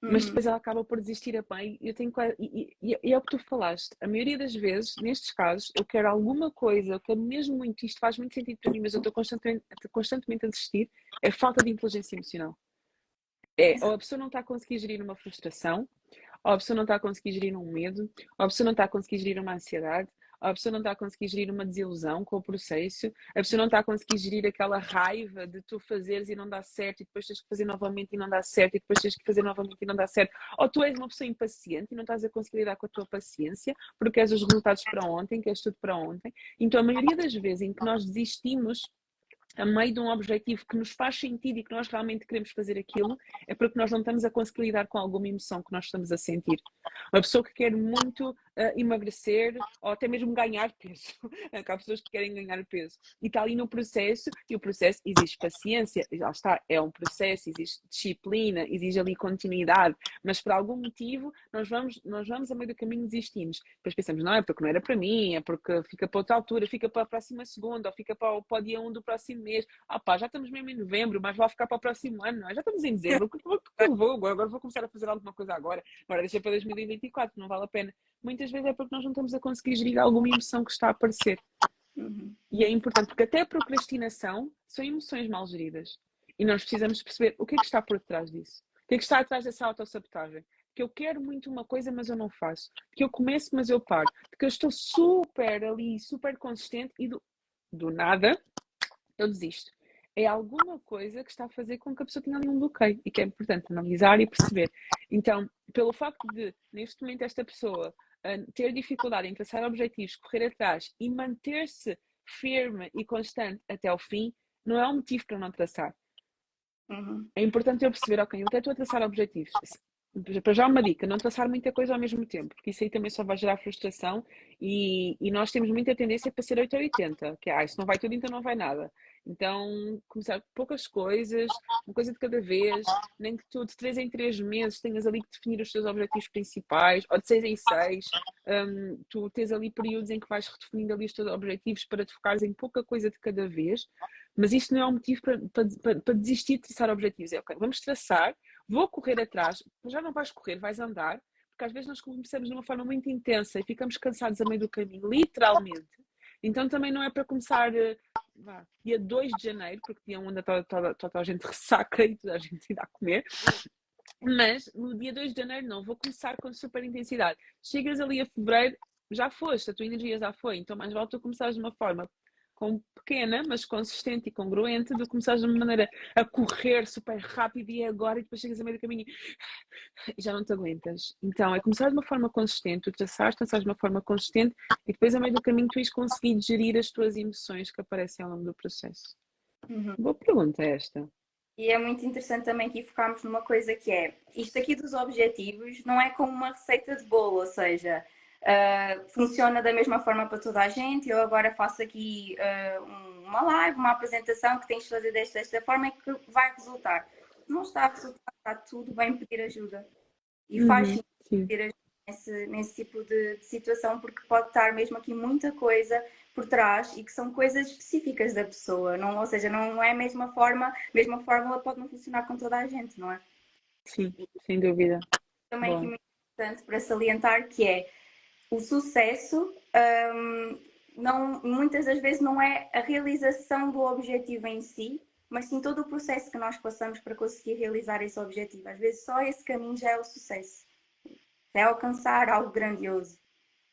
mas uhum. depois ela acaba por desistir a bem. Eu tenho e, e, e, é o que tu falaste. A maioria das vezes, nestes casos, eu quero alguma coisa, eu quero mesmo muito, isto faz muito sentido para mim, mas eu estou constantemente, constantemente a desistir. É falta de inteligência emocional. É, ou a pessoa não está a conseguir gerir uma frustração, ou a pessoa não está a conseguir gerir um medo, ou a pessoa não está a conseguir gerir uma ansiedade, a pessoa não está a conseguir gerir uma desilusão com o processo, a pessoa não está a conseguir gerir aquela raiva de tu fazeres e não dá certo, e depois tens que fazer novamente e não dá certo, e depois tens que fazer novamente e não dá certo. Ou tu és uma pessoa impaciente e não estás a conseguir lidar com a tua paciência, porque queres os resultados para ontem, queres tudo para ontem. Então, a maioria das vezes em que nós desistimos a meio de um objetivo que nos faz sentido e que nós realmente queremos fazer aquilo, é porque nós não estamos a conseguir lidar com alguma emoção que nós estamos a sentir. Uma pessoa que quer muito uh, emagrecer ou até mesmo ganhar peso. Há pessoas que querem ganhar peso. E está ali no processo, e o processo exige paciência, já está, é um processo, exige disciplina, exige ali continuidade, mas por algum motivo nós vamos, nós vamos a meio do caminho desistimos. Depois pensamos, não, é porque não era para mim, é porque fica para outra altura, fica para a próxima segunda, ou fica para o, para o dia 1 do próximo mês. Ah pá, já estamos mesmo em novembro, mas vai ficar para o próximo ano, não é? Já estamos em dezembro, eu vou? Agora vou começar a fazer alguma coisa agora. Agora deixa para 2024, não vale a pena. Muitas vezes é porque nós não estamos a conseguir gerir alguma emoção que está a aparecer. Uhum. E é importante, porque até a procrastinação são emoções mal geridas. E nós precisamos perceber o que é que está por trás disso. O que é que está atrás dessa autossabotagem? Que eu quero muito uma coisa, mas eu não faço. Que eu começo, mas eu paro. Que eu estou super ali, super consistente e do, do nada eu desisto é alguma coisa que está a fazer com que a pessoa tenha ali um bloqueio e que é importante analisar e perceber. Então, pelo facto de, neste momento, esta pessoa ter dificuldade em traçar objetivos, correr atrás e manter-se firme e constante até ao fim, não é um motivo para não traçar. Uhum. É importante eu perceber, ok, eu até estou a traçar objetivos. Para já uma dica, não traçar muita coisa ao mesmo tempo, porque isso aí também só vai gerar frustração e, e nós temos muita tendência para ser 8 ou 80, que é, ah, se não vai tudo, então não vai nada. Então, começar com poucas coisas, uma coisa de cada vez, nem que tu de 3 em 3 meses tenhas ali que definir os teus objetivos principais, ou de 6 em 6, um, tu tens ali períodos em que vais redefinindo ali os teus objetivos para te focares em pouca coisa de cada vez, mas isso não é um motivo para, para, para desistir de traçar objetivos. É ok, vamos traçar, vou correr atrás, já não vais correr, vais andar, porque às vezes nós começamos de uma forma muito intensa e ficamos cansados a meio do caminho, literalmente. Então também não é para começar eh, vá, dia 2 de janeiro, porque dia 1 ainda toda, toda, toda a gente ressaca e toda a gente ainda a comer. Mas no dia 2 de janeiro não, vou começar com super intensidade. Chegas ali a fevereiro, já foste, a tua energia já foi, então mais vale tu começares de uma forma com pequena, mas consistente e congruente, do que começares de uma maneira a correr super rápido e é agora e depois chegas a meio do caminho e já não te aguentas. Então, é começar de uma forma consistente, tu traçares, traçares de uma forma consistente e depois a meio do caminho tu ires conseguir gerir as tuas emoções que aparecem ao longo do processo. Uhum. Boa pergunta esta. E é muito interessante também que focarmos numa coisa que é, isto aqui dos objetivos não é como uma receita de bolo, ou seja, Uh, funciona da mesma forma para toda a gente. Eu agora faço aqui uh, uma live, uma apresentação que tens de fazer desta, desta forma e que vai resultar. Não está a resultar, está tudo bem pedir ajuda. E uhum, faz sentido pedir ajuda nesse, nesse tipo de, de, situação, porque pode estar mesmo aqui muita coisa por trás e que são coisas específicas da pessoa. Não, ou seja, não é a mesma forma, a mesma fórmula pode não funcionar com toda a gente, não é? Sim, sem dúvida. Também aqui muito importante para salientar que é o sucesso um, não, muitas das vezes não é a realização do objetivo em si, mas sim todo o processo que nós passamos para conseguir realizar esse objetivo. Às vezes só esse caminho já é o sucesso. É alcançar algo grandioso.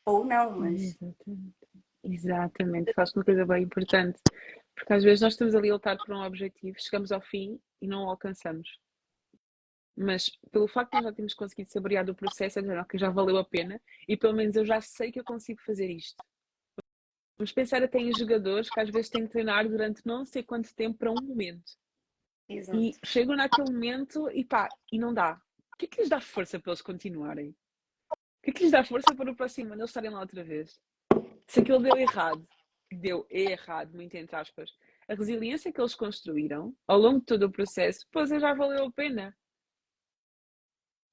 Ou não, mas. Exatamente. Exatamente. Faz uma coisa bem importante. Porque às vezes nós estamos ali a lutar por um objetivo, chegamos ao fim e não o alcançamos. Mas pelo facto de nós já termos conseguido saborear do processo, é dizer, que já valeu a pena e pelo menos eu já sei que eu consigo fazer isto. Vamos pensar até em jogadores que às vezes têm que treinar durante não sei quanto tempo para um momento. Exato. E chegam naquele momento e pá, e não dá. O que é que lhes dá força para eles continuarem? O que é que lhes dá força para o próximo ano eles estarem lá outra vez? Se aquilo deu errado, deu errado, muito entre aspas, a resiliência que eles construíram ao longo de todo o processo, pois já valeu a pena.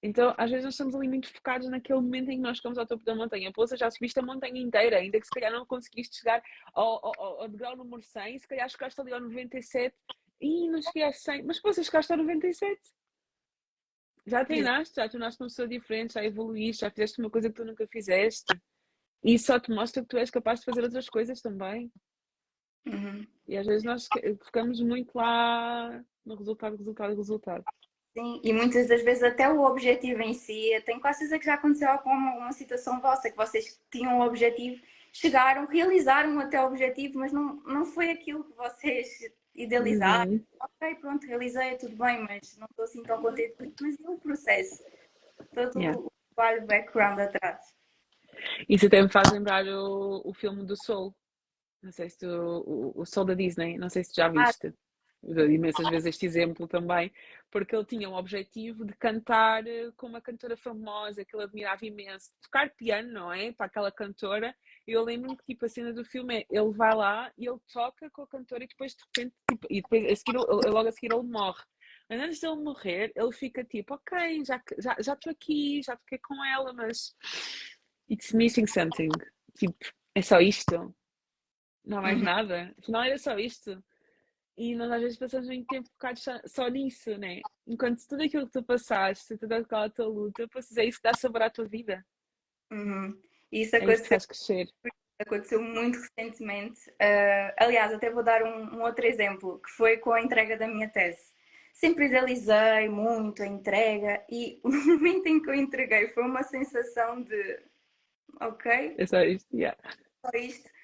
Então, às vezes, nós estamos ali muito focados naquele momento em que nós chegamos ao topo da montanha. Pô, já subiste a montanha inteira, ainda que se calhar não conseguiste chegar ao, ao, ao degrau número 100, se calhar chegaste ali ao 97 e não cheguei a 100, mas pô, chegaste ao 97. Já treinaste, já tornaste uma pessoa diferente, já evoluíste, já fizeste uma coisa que tu nunca fizeste. E isso só te mostra que tu és capaz de fazer outras coisas também. Uhum. E às vezes nós ficamos muito lá no resultado, resultado, resultado. Sim, e muitas das vezes até o objetivo em si, tenho quase certeza que já aconteceu com uma, uma situação vossa, que vocês tinham um objetivo, chegaram, realizaram até o objetivo, mas não, não foi aquilo que vocês idealizaram. Uhum. Ok, pronto, realizei, é tudo bem, mas não estou assim tão contente. Mas e o processo? Todo yeah. o trabalho background atrás. Isso até me faz lembrar o, o filme do Soul. Não sei se tu, o, o Soul da Disney, não sei se tu já ah, viste. Ah, imensas vezes este exemplo também, porque ele tinha um objetivo de cantar eh, com uma cantora famosa que ele admirava imenso, tocar piano, não é? Para aquela cantora. Eu lembro-me que tipo, a cena do filme é ele vai lá e ele toca com a cantora e depois de repente, tipo, e depois a seguir, logo a seguir ele morre. Mas antes dele morrer, ele fica tipo, ok, já estou já, já aqui, já toquei com ela, mas it's missing something. Tipo, é só isto. Não há mais uhum. nada. Afinal era só isto. E nós às vezes passamos muito tempo focados só, nisso, né? Enquanto tudo aquilo que tu passaste, toda aquela tua luta, pois é isso que dá sabor à tua vida. Uhum. Isso aconteceu, é crescer. aconteceu muito recentemente. Uh, aliás, até vou dar um, um, outro exemplo, que foi com a entrega da minha tese. Sempre idealizei muito a entrega e o momento em que eu entreguei foi uma sensação de ok? É só isto, yeah. Só isto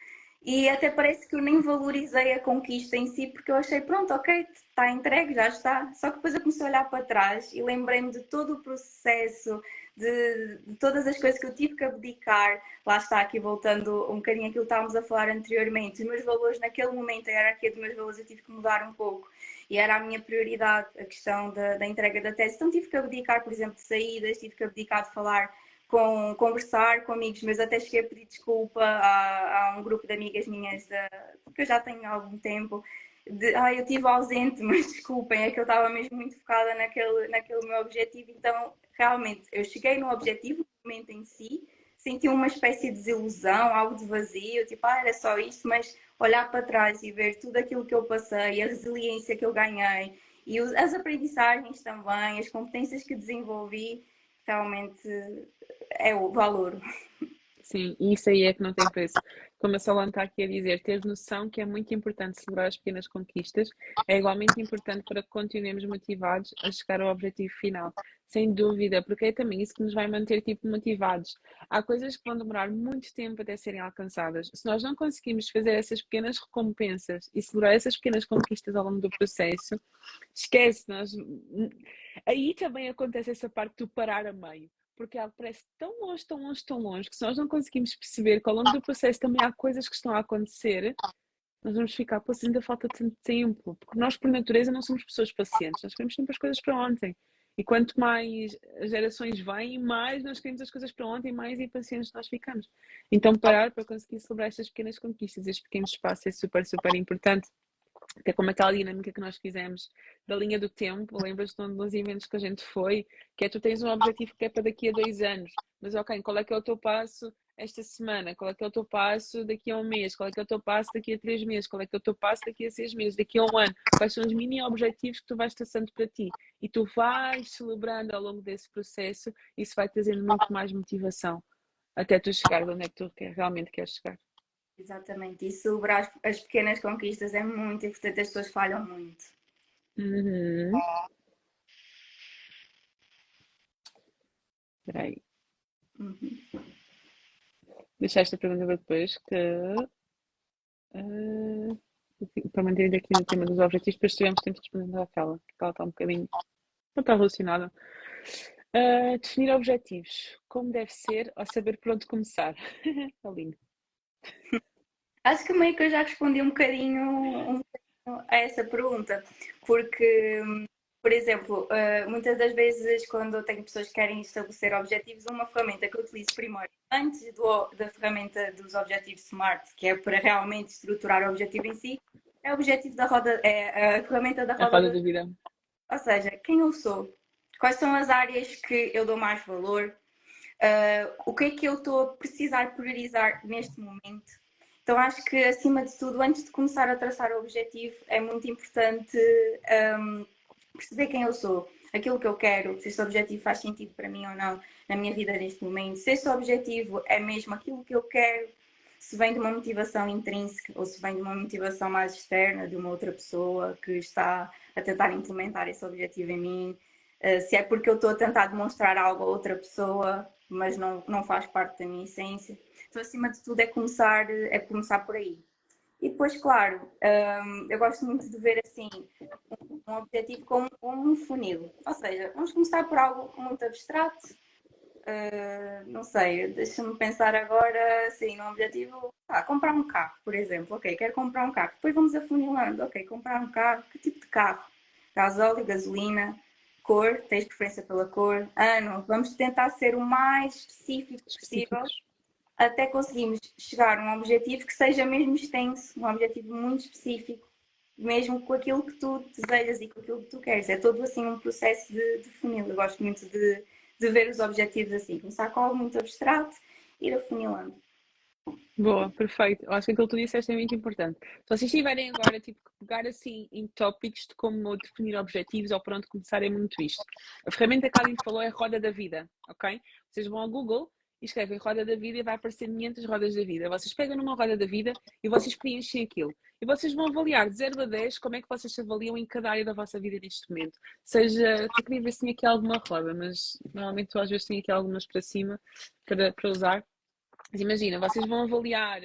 e até parece que eu nem valorizei a conquista em si, porque eu achei, pronto, ok, está entregue, já está. Só que depois eu comecei a olhar para trás e lembrei-me de todo o processo, de, de, todas as coisas que eu tive que abdicar. Lá está, aqui voltando um bocadinho aquilo que estávamos a falar anteriormente. Os meus valores, naquele momento, a hierarquia dos meus valores, eu tive que mudar um pouco. E era a minha prioridade, a questão da, da entrega da tese. Então tive que abdicar, por exemplo, de saídas, tive que abdicar de falar com conversar com amigos meus, até cheguei a pedir desculpa a, a um grupo de amigas minhas uh, que eu já tenho há algum tempo. De, ah, eu estive ausente, mas desculpem, é que eu estava mesmo muito focada naquele, naquele meu objetivo. Então, realmente, eu cheguei no objetivo, no momento em si, senti uma espécie de desilusão, algo de vazio, tipo, ah, era só isto, mas olhar para trás e ver tudo aquilo que eu passei, a resiliência que eu ganhei e as aprendizagens também, as competências que desenvolvi, realmente é o valor. Sim, isso aí é que não tem preço. Como a Solana está aqui a dizer, ter noção que é muito importante celebrar as pequenas conquistas é igualmente importante para que continuemos motivados a chegar ao objetivo final. Sem dúvida, porque é também isso que nos vai manter tipo motivados. Há coisas que vão demorar muito tempo até serem alcançadas. Se nós não conseguimos fazer essas pequenas recompensas e celebrar essas pequenas conquistas ao longo do processo, esquece, nós aí também acontece essa parte do parar a meio porque algo parece tão longe, tão longe, tão longe, que se nós não conseguimos perceber que ao longo do processo também há coisas que estão a acontecer, nós vamos ficar, pô, ainda falta tanto tempo, porque nós, por natureza, não somos pessoas pacientes, nós queremos sempre as coisas para ontem. E quanto mais as gerações vêm, mais nós queremos as coisas para ontem, mais impacientes nós ficamos. Então, parar para conseguir celebrar estas pequenas conquistas, este pequeno espaço é super, super importante que é como aquela dinâmica que nós fizemos da linha do tempo, lembras-te de um dos eventos que a gente foi, que é tu tens um objetivo que é para daqui a dois anos, mas ok, qual é que é o teu passo esta semana, qual é que é o teu passo daqui a um mês, qual é que é o teu passo daqui a três meses, qual é que é o teu passo daqui a seis meses, daqui a um ano, quais são os mini objetivos que tu vais traçando para ti? E tu vais celebrando ao longo desse processo, isso vai trazendo muito mais motivação até tu chegar onde é que tu realmente queres chegar. Exatamente, e celebrar as, as, pequenas conquistas é muito importante, as pessoas falham muito. Uhum. Espera aí. Uhum. Deixar esta pergunta para depois, que uh, para manter aqui no tema dos objetivos, depois tivemos tempo de responder àquela, que ela está um bocadinho, não está relacionada. Uh, definir objetivos, como deve ser, ou saber por onde começar. Está lindo. Acho que meio que eu já respondi um bocadinho, um bocadinho a essa pergunta, porque, por exemplo, eh, muitas das vezes quando eu tenho pessoas que querem estabelecer objetivos, uma ferramenta que eu utilizo primeiro, antes do, da ferramenta dos objetivos SMART, que é para realmente estruturar o objetivo em si, é o objetivo da roda, é a ferramenta da roda, a roda da vida. Ou seja, quem eu sou, quais são as áreas que eu dou mais valor, uh, o que é que eu estou a precisar priorizar neste momento então acho que acima de tudo, antes de começar a traçar o objetivo, é muito importante um, perceber quem eu sou, aquilo que eu quero, se esse objetivo faz sentido para mim ou não na minha vida neste momento, se esse objetivo é mesmo aquilo que eu quero, se vem de uma motivação intrínseca ou se vem de uma motivação mais externa de uma outra pessoa que está a tentar implementar esse objetivo em mim, uh, se é porque eu estou a tentar demonstrar algo a outra pessoa, mas não, não faz parte da minha essência. Então, acima de tudo, é começar, é começar por aí. E depois, claro, um, eu gosto muito de ver assim um objetivo como, um funil. Ou seja, vamos começar por algo muito abstrato. Uh, não sei, deixa-me pensar agora assim, no objetivo, ah, comprar um carro, por exemplo. Ok, quero comprar um carro. Depois vamos afunilando. Ok, comprar um carro, que tipo de carro. Gasóleo, gasolina, cor, tens preferência pela cor, ano. Vamos tentar ser o mais específico possível até conseguirmos chegar a um objetivo que seja mesmo extenso, um objetivo muito específico, mesmo com aquilo que tu desejas e com aquilo que tu queres. É todo assim um processo de, de funil. Eu gosto muito de, de ver os objetivos assim, começar com algo muito abstrato, ir afunilando. Boa, perfeito. Eu acho que aquilo que tu disseste é muito importante. Se vocês tiverem agora, tipo, pegar assim em tópicos de como definir objetivos ou por onde começar, é muito isto. A ferramenta que a Aline falou é a roda da vida, ok? Vocês vão ao Google e escrevem roda da vida e vai aparecer 500 rodas da vida. Vocês pegam numa roda da vida e vocês preenchem aquilo. E vocês vão avaliar de 0 a 10 como é que vocês se avaliam em cada área da vossa vida neste momento. Seja, eu queria ver se tinha aqui alguma roda, mas normalmente tu às vezes tem aqui algumas para cima para, para usar. Mas imagina, vocês vão avaliar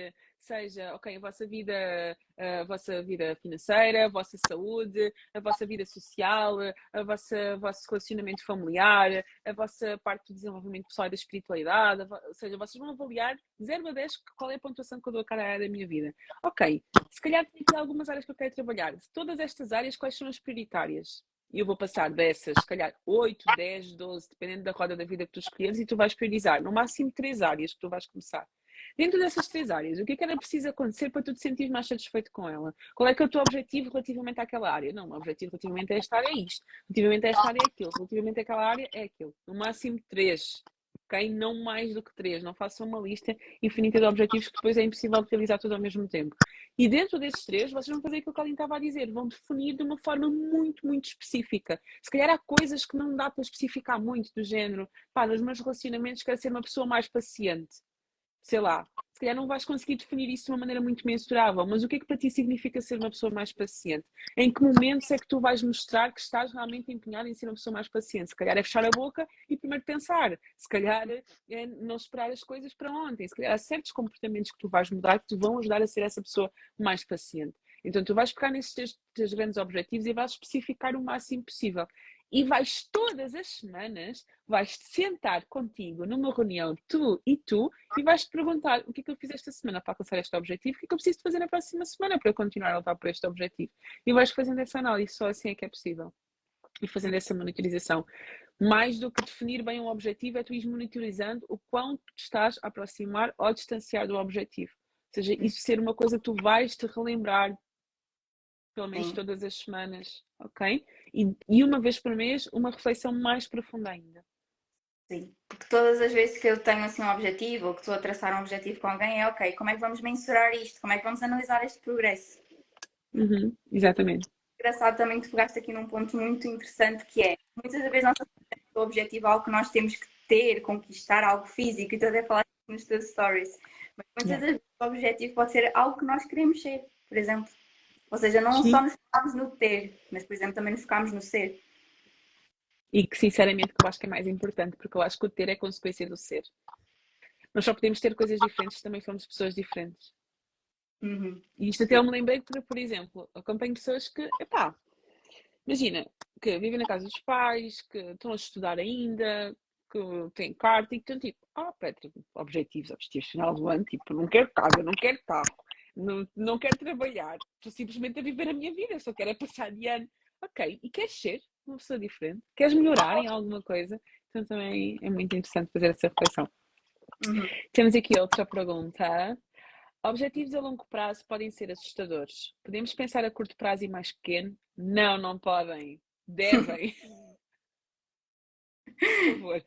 seja, ok, a vossa vida, a vossa vida financeira, a vossa saúde, a vossa vida social, a vossa, o vosso relacionamento familiar, a vossa parte do desenvolvimento pessoal e da espiritualidade, ou seja, vocês vão avaliar de 0 a 10 qual é a pontuação que eu dou a cada área da minha vida. Ok, se calhar tem aqui algumas áreas que eu quero trabalhar. De todas estas áreas, quais são as prioritárias? E eu vou passar dessas, se calhar 8, 10, 12, dependendo da roda da vida que tu escolheres, e tu vais priorizar no máximo três áreas que tu vais começar. Dentro dessas três áreas, o que é que era preciso acontecer para tu te sentir mais satisfeito com ela? Qual é que é o teu objetivo relativamente àquela área? Não, o objetivo relativamente a esta área é isto, relativamente a esta área é aquilo, relativamente àquela área é aquilo. No máximo três, ok? Não mais do que três. Não façam uma lista infinita de objetivos que depois é impossível de realizar tudo ao mesmo tempo. E dentro desses três, vocês vão fazer aquilo que a Aline estava a dizer, vão definir de uma forma muito, muito específica. Se calhar há coisas que não dá para especificar muito, do género, pá, nos meus relacionamentos quero ser uma pessoa mais paciente sei lá, se calhar não vais conseguir definir isso de uma maneira muito mensurável, mas o que é que para ti significa ser uma pessoa mais paciente? Em que momentos é que tu vais mostrar que estás realmente empenhado em ser uma pessoa mais paciente? Se calhar é fechar a boca e primeiro pensar, se calhar é não esperar as coisas para ontem, se calhar há certos comportamentos que tu vais mudar que te vão ajudar a ser essa pessoa mais paciente. Então tu vais pegar nesses teus, teus grandes objetivos e vais especificar o máximo possível e vais todas as semanas, vais te sentar contigo numa reunião, tu e tu, e vais-te perguntar o que é que eu fiz esta semana para alcançar este objetivo, o que é que eu preciso fazer na próxima semana para continuar a lutar por este objetivo. E vais fazendo essa análise, só assim é que é possível. E fazendo essa monitorização. Mais do que definir bem um objetivo, é tu ir monitorizando o quanto te estás a aproximar ou a distanciar do objetivo. Ou seja, isso ser uma coisa que tu vais te relembrar pelo menos Sim. todas as semanas, ok? E, e uma vez por mês, uma reflexão mais profunda ainda. Sim, porque todas as vezes que eu tenho assim um objetivo ou que estou a traçar um objetivo com alguém é ok, como é que vamos mensurar isto? Como é que vamos analisar este progresso? Uhum, exatamente. Engraçado também que pegaste aqui num ponto muito interessante que é muitas vezes nós o objetivo é algo que nós temos que ter, conquistar, algo físico, e tu até falaste nos teus stories. Mas muitas yeah. vezes o objetivo pode ser algo que nós queremos ser, por exemplo. Ou seja, não Sim. só nos focamos no ter, mas, por exemplo, também nos focamos no ser. E que, sinceramente, que eu acho que é mais importante, porque eu acho que o ter é consequência do ser. Nós só podemos ter coisas diferentes, também somos pessoas diferentes. Uhum. E isto até eu me lembrei, por, por exemplo, acompanho pessoas que, epá, imagina, que vivem na casa dos pais, que estão a estudar ainda, que têm carta e que estão tipo, ah, Petra, objetivos, objetivos final do ano, tipo, não quero casa, não quero carro, não, não quero trabalhar, estou simplesmente a viver a minha vida, só quero é passar de ano. Ok, e queres ser uma pessoa diferente? Queres melhorar em alguma coisa? Então também é muito interessante fazer essa reflexão. Uhum. Temos aqui outra pergunta. Objetivos a longo prazo podem ser assustadores. Podemos pensar a curto prazo e mais pequeno? Não, não podem. Devem. Por favor.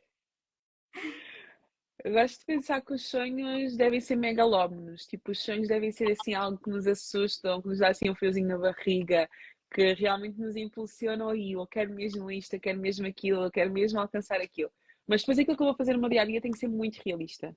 Eu gosto de pensar que os sonhos devem ser megalómanos, tipo, os sonhos devem ser assim algo que nos assustam, que nos dá assim um friozinho na barriga, que realmente nos impulsionam aí, eu quero mesmo isto, eu quero mesmo aquilo, eu quero mesmo alcançar aquilo. Mas depois aquilo que eu vou fazer no meu dia a dia tem que ser muito realista.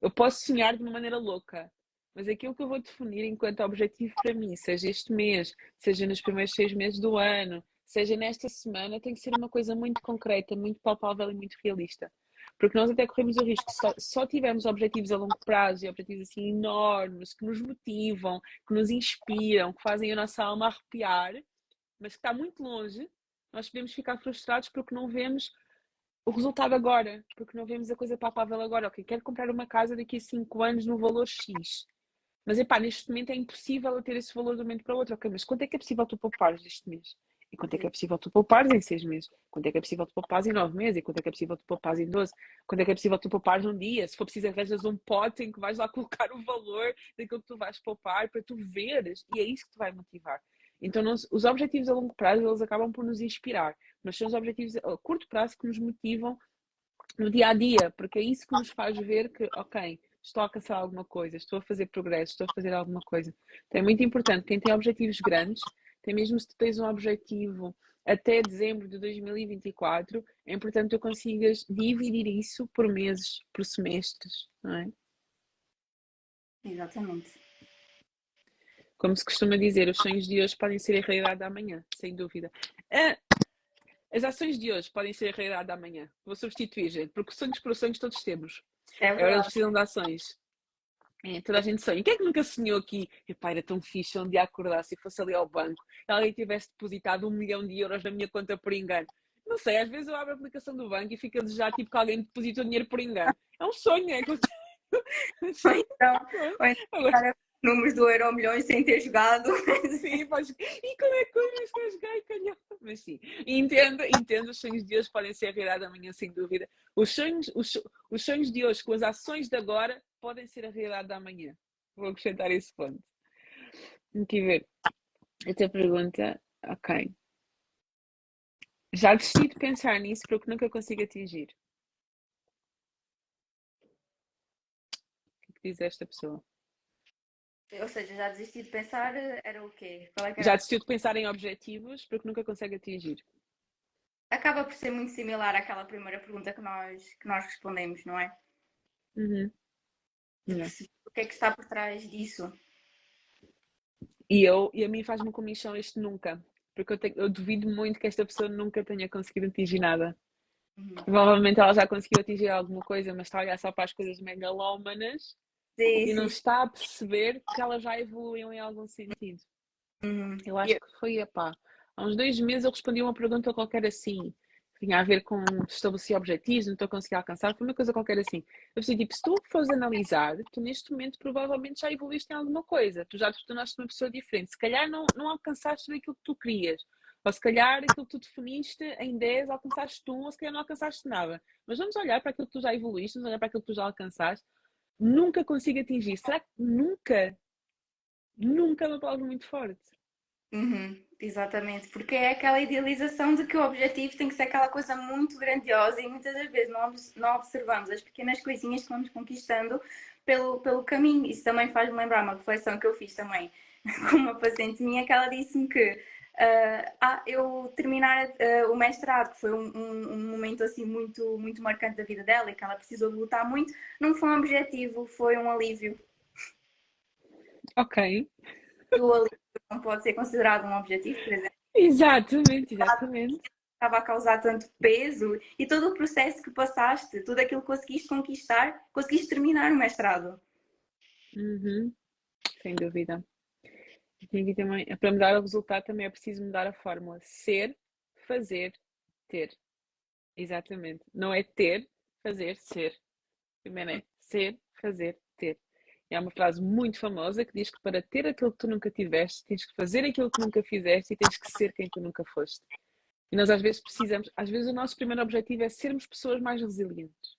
Eu posso sonhar de uma maneira louca, mas aquilo que eu vou definir enquanto objetivo para mim, seja este mês, seja nos primeiros seis meses do ano, seja nesta semana, tem que ser uma coisa muito concreta, muito palpável e muito realista. Porque nós até corremos o risco, só, só tivermos objetivos a longo prazo e objetivos assim enormes, que nos motivam, que nos inspiram, que fazem a nossa alma arrepiar, mas que está muito longe, nós podemos ficar frustrados porque não vemos o resultado agora, porque não vemos a coisa palpável agora. Ok, quero comprar uma casa daqui a 5 anos no valor X. Mas epá, neste momento é impossível eu ter esse valor de um momento para o outro. Ok, mas quanto é que é possível tu poupares neste mês? E quanto é que é possível tu poupares em seis meses? Quanto é que é possível tu poupares em nove meses? E quanto é que é possível tu poupares em doze? Quanto é que é possível tu poupares num dia? Se for preciso, arranjas um pote em que vais lá colocar o valor daquilo que tu vais poupar para tu veres. E é isso que te vai motivar. Então, não, os objetivos a longo prazo, eles acabam por nos inspirar. Mas são os objetivos a curto prazo que nos motivam no dia a dia, porque é isso que nos faz ver que, ok, estou a alcançar alguma coisa, estou a fazer progresso, estou a fazer alguma coisa. Então é muito importante, quem tem objetivos grandes, tem mesmo se tu tens um objetivo até dezembro de 2024, é importante que tu consigas dividir isso por meses, por semestres, não é? Exatamente. Como se costuma dizer, os sonhos de hoje podem ser a realidade da amanhã, sem dúvida. Ah, as ações de hoje podem ser a realidade da amanhã. Vou substituir, gente, porque sonhos por sonhos todos temos. É Agora eles precisam de ações. É, toda a gente sonha. Quem é que nunca sonhou aqui? Epá, era tão fixe um dia acordar se fosse ali ao banco e alguém tivesse depositado um milhão de euros na minha conta por engano. Não sei, às vezes eu abro a aplicação do banco e fico a desejar tipo, que alguém depositou dinheiro por engano. É um sonho, é. Ou então, ou então Agora, números do Euro Milhões sem ter jogado. sim, podes... E como é que eu estou a jogar e calhou? Mas sim, entendo, entendo, os sonhos de hoje podem ser realidade amanhã, sem dúvida. Os sonhos, os, os sonhos de hoje com as ações de agora podem ser a realidade da amanhã. Vou acrescentar esse ponto. Aqui ver. A tua pergunta, ok. Já desisti de pensar nisso porque nunca consigo atingir. O que diz esta pessoa? Ou seja, já desisti de pensar, era o quê? É que era? Já desistiu de pensar em objetivos porque nunca consegue atingir. Acaba por ser muito similar àquela primeira pergunta que nós, que nós respondemos, não é? Uhum. O que é que está por trás disso? E, eu, e a mim faz-me comichão este nunca. Porque eu, tenho- eu duvido muito que esta pessoa nunca tenha conseguido atingir nada. Uhum. Provavelmente ela já conseguiu atingir alguma coisa, mas está a olhar só para as coisas megalómanas Sim, e não sim. está a perceber que elas já evoluíram em algum sentido. Uhum. Eu acho que foi, epá, há uns dois meses eu respondi uma pergunta qualquer assim. Tinha a ver com estabelecer objetivos, não estou a conseguir alcançar, foi uma coisa qualquer assim. Eu pensei, tipo, se tu fores analisar, tu neste momento provavelmente já evoluíste em alguma coisa, tu já te tornaste uma pessoa diferente. Se calhar não, não alcançaste tudo aquilo que tu querias, ou se calhar aquilo que tu definiste em 10 alcançaste um, ou se calhar não alcançaste nada. Mas vamos olhar para aquilo que tu já evoluíste, vamos olhar para aquilo que tu já alcançaste. Nunca consigo atingir. Será que nunca? Nunca é uma palavra muito forte. Uhum, exatamente, porque é aquela idealização de que o objetivo tem que ser aquela coisa muito grandiosa e muitas das vezes não, não observamos as pequenas coisinhas que vamos conquistando pelo, pelo caminho. Isso também faz-me lembrar uma reflexão que eu fiz também com uma paciente minha, que ela disse-me que ah, ah, eu terminar ah, o mestrado, que foi um, um- um momento assim muito, muito marcante da vida dela e que ela precisou de lutar muito, não foi um objetivo, foi um alívio. Ok. O alívio não pode ser considerado um objetivo, por exemplo. Exatamente, exatamente. estava a causar tanto peso e todo o processo que passaste, tudo aquilo que conseguiste conquistar, conseguiste terminar o mestrado. Uhum. Sem dúvida. E também, para mudar o resultado também é preciso mudar a fórmula. Ser, fazer, ter. Exatamente. Não é ter, fazer, ser. Primeiro é ser, fazer, ter. E há uma frase muito famosa que diz que para ter aquilo que tu nunca tiveste, tens que fazer aquilo que nunca fizeste e tens que ser quem tu nunca foste. E nós às vezes precisamos, às vezes o nosso primeiro objetivo é sermos pessoas mais resilientes.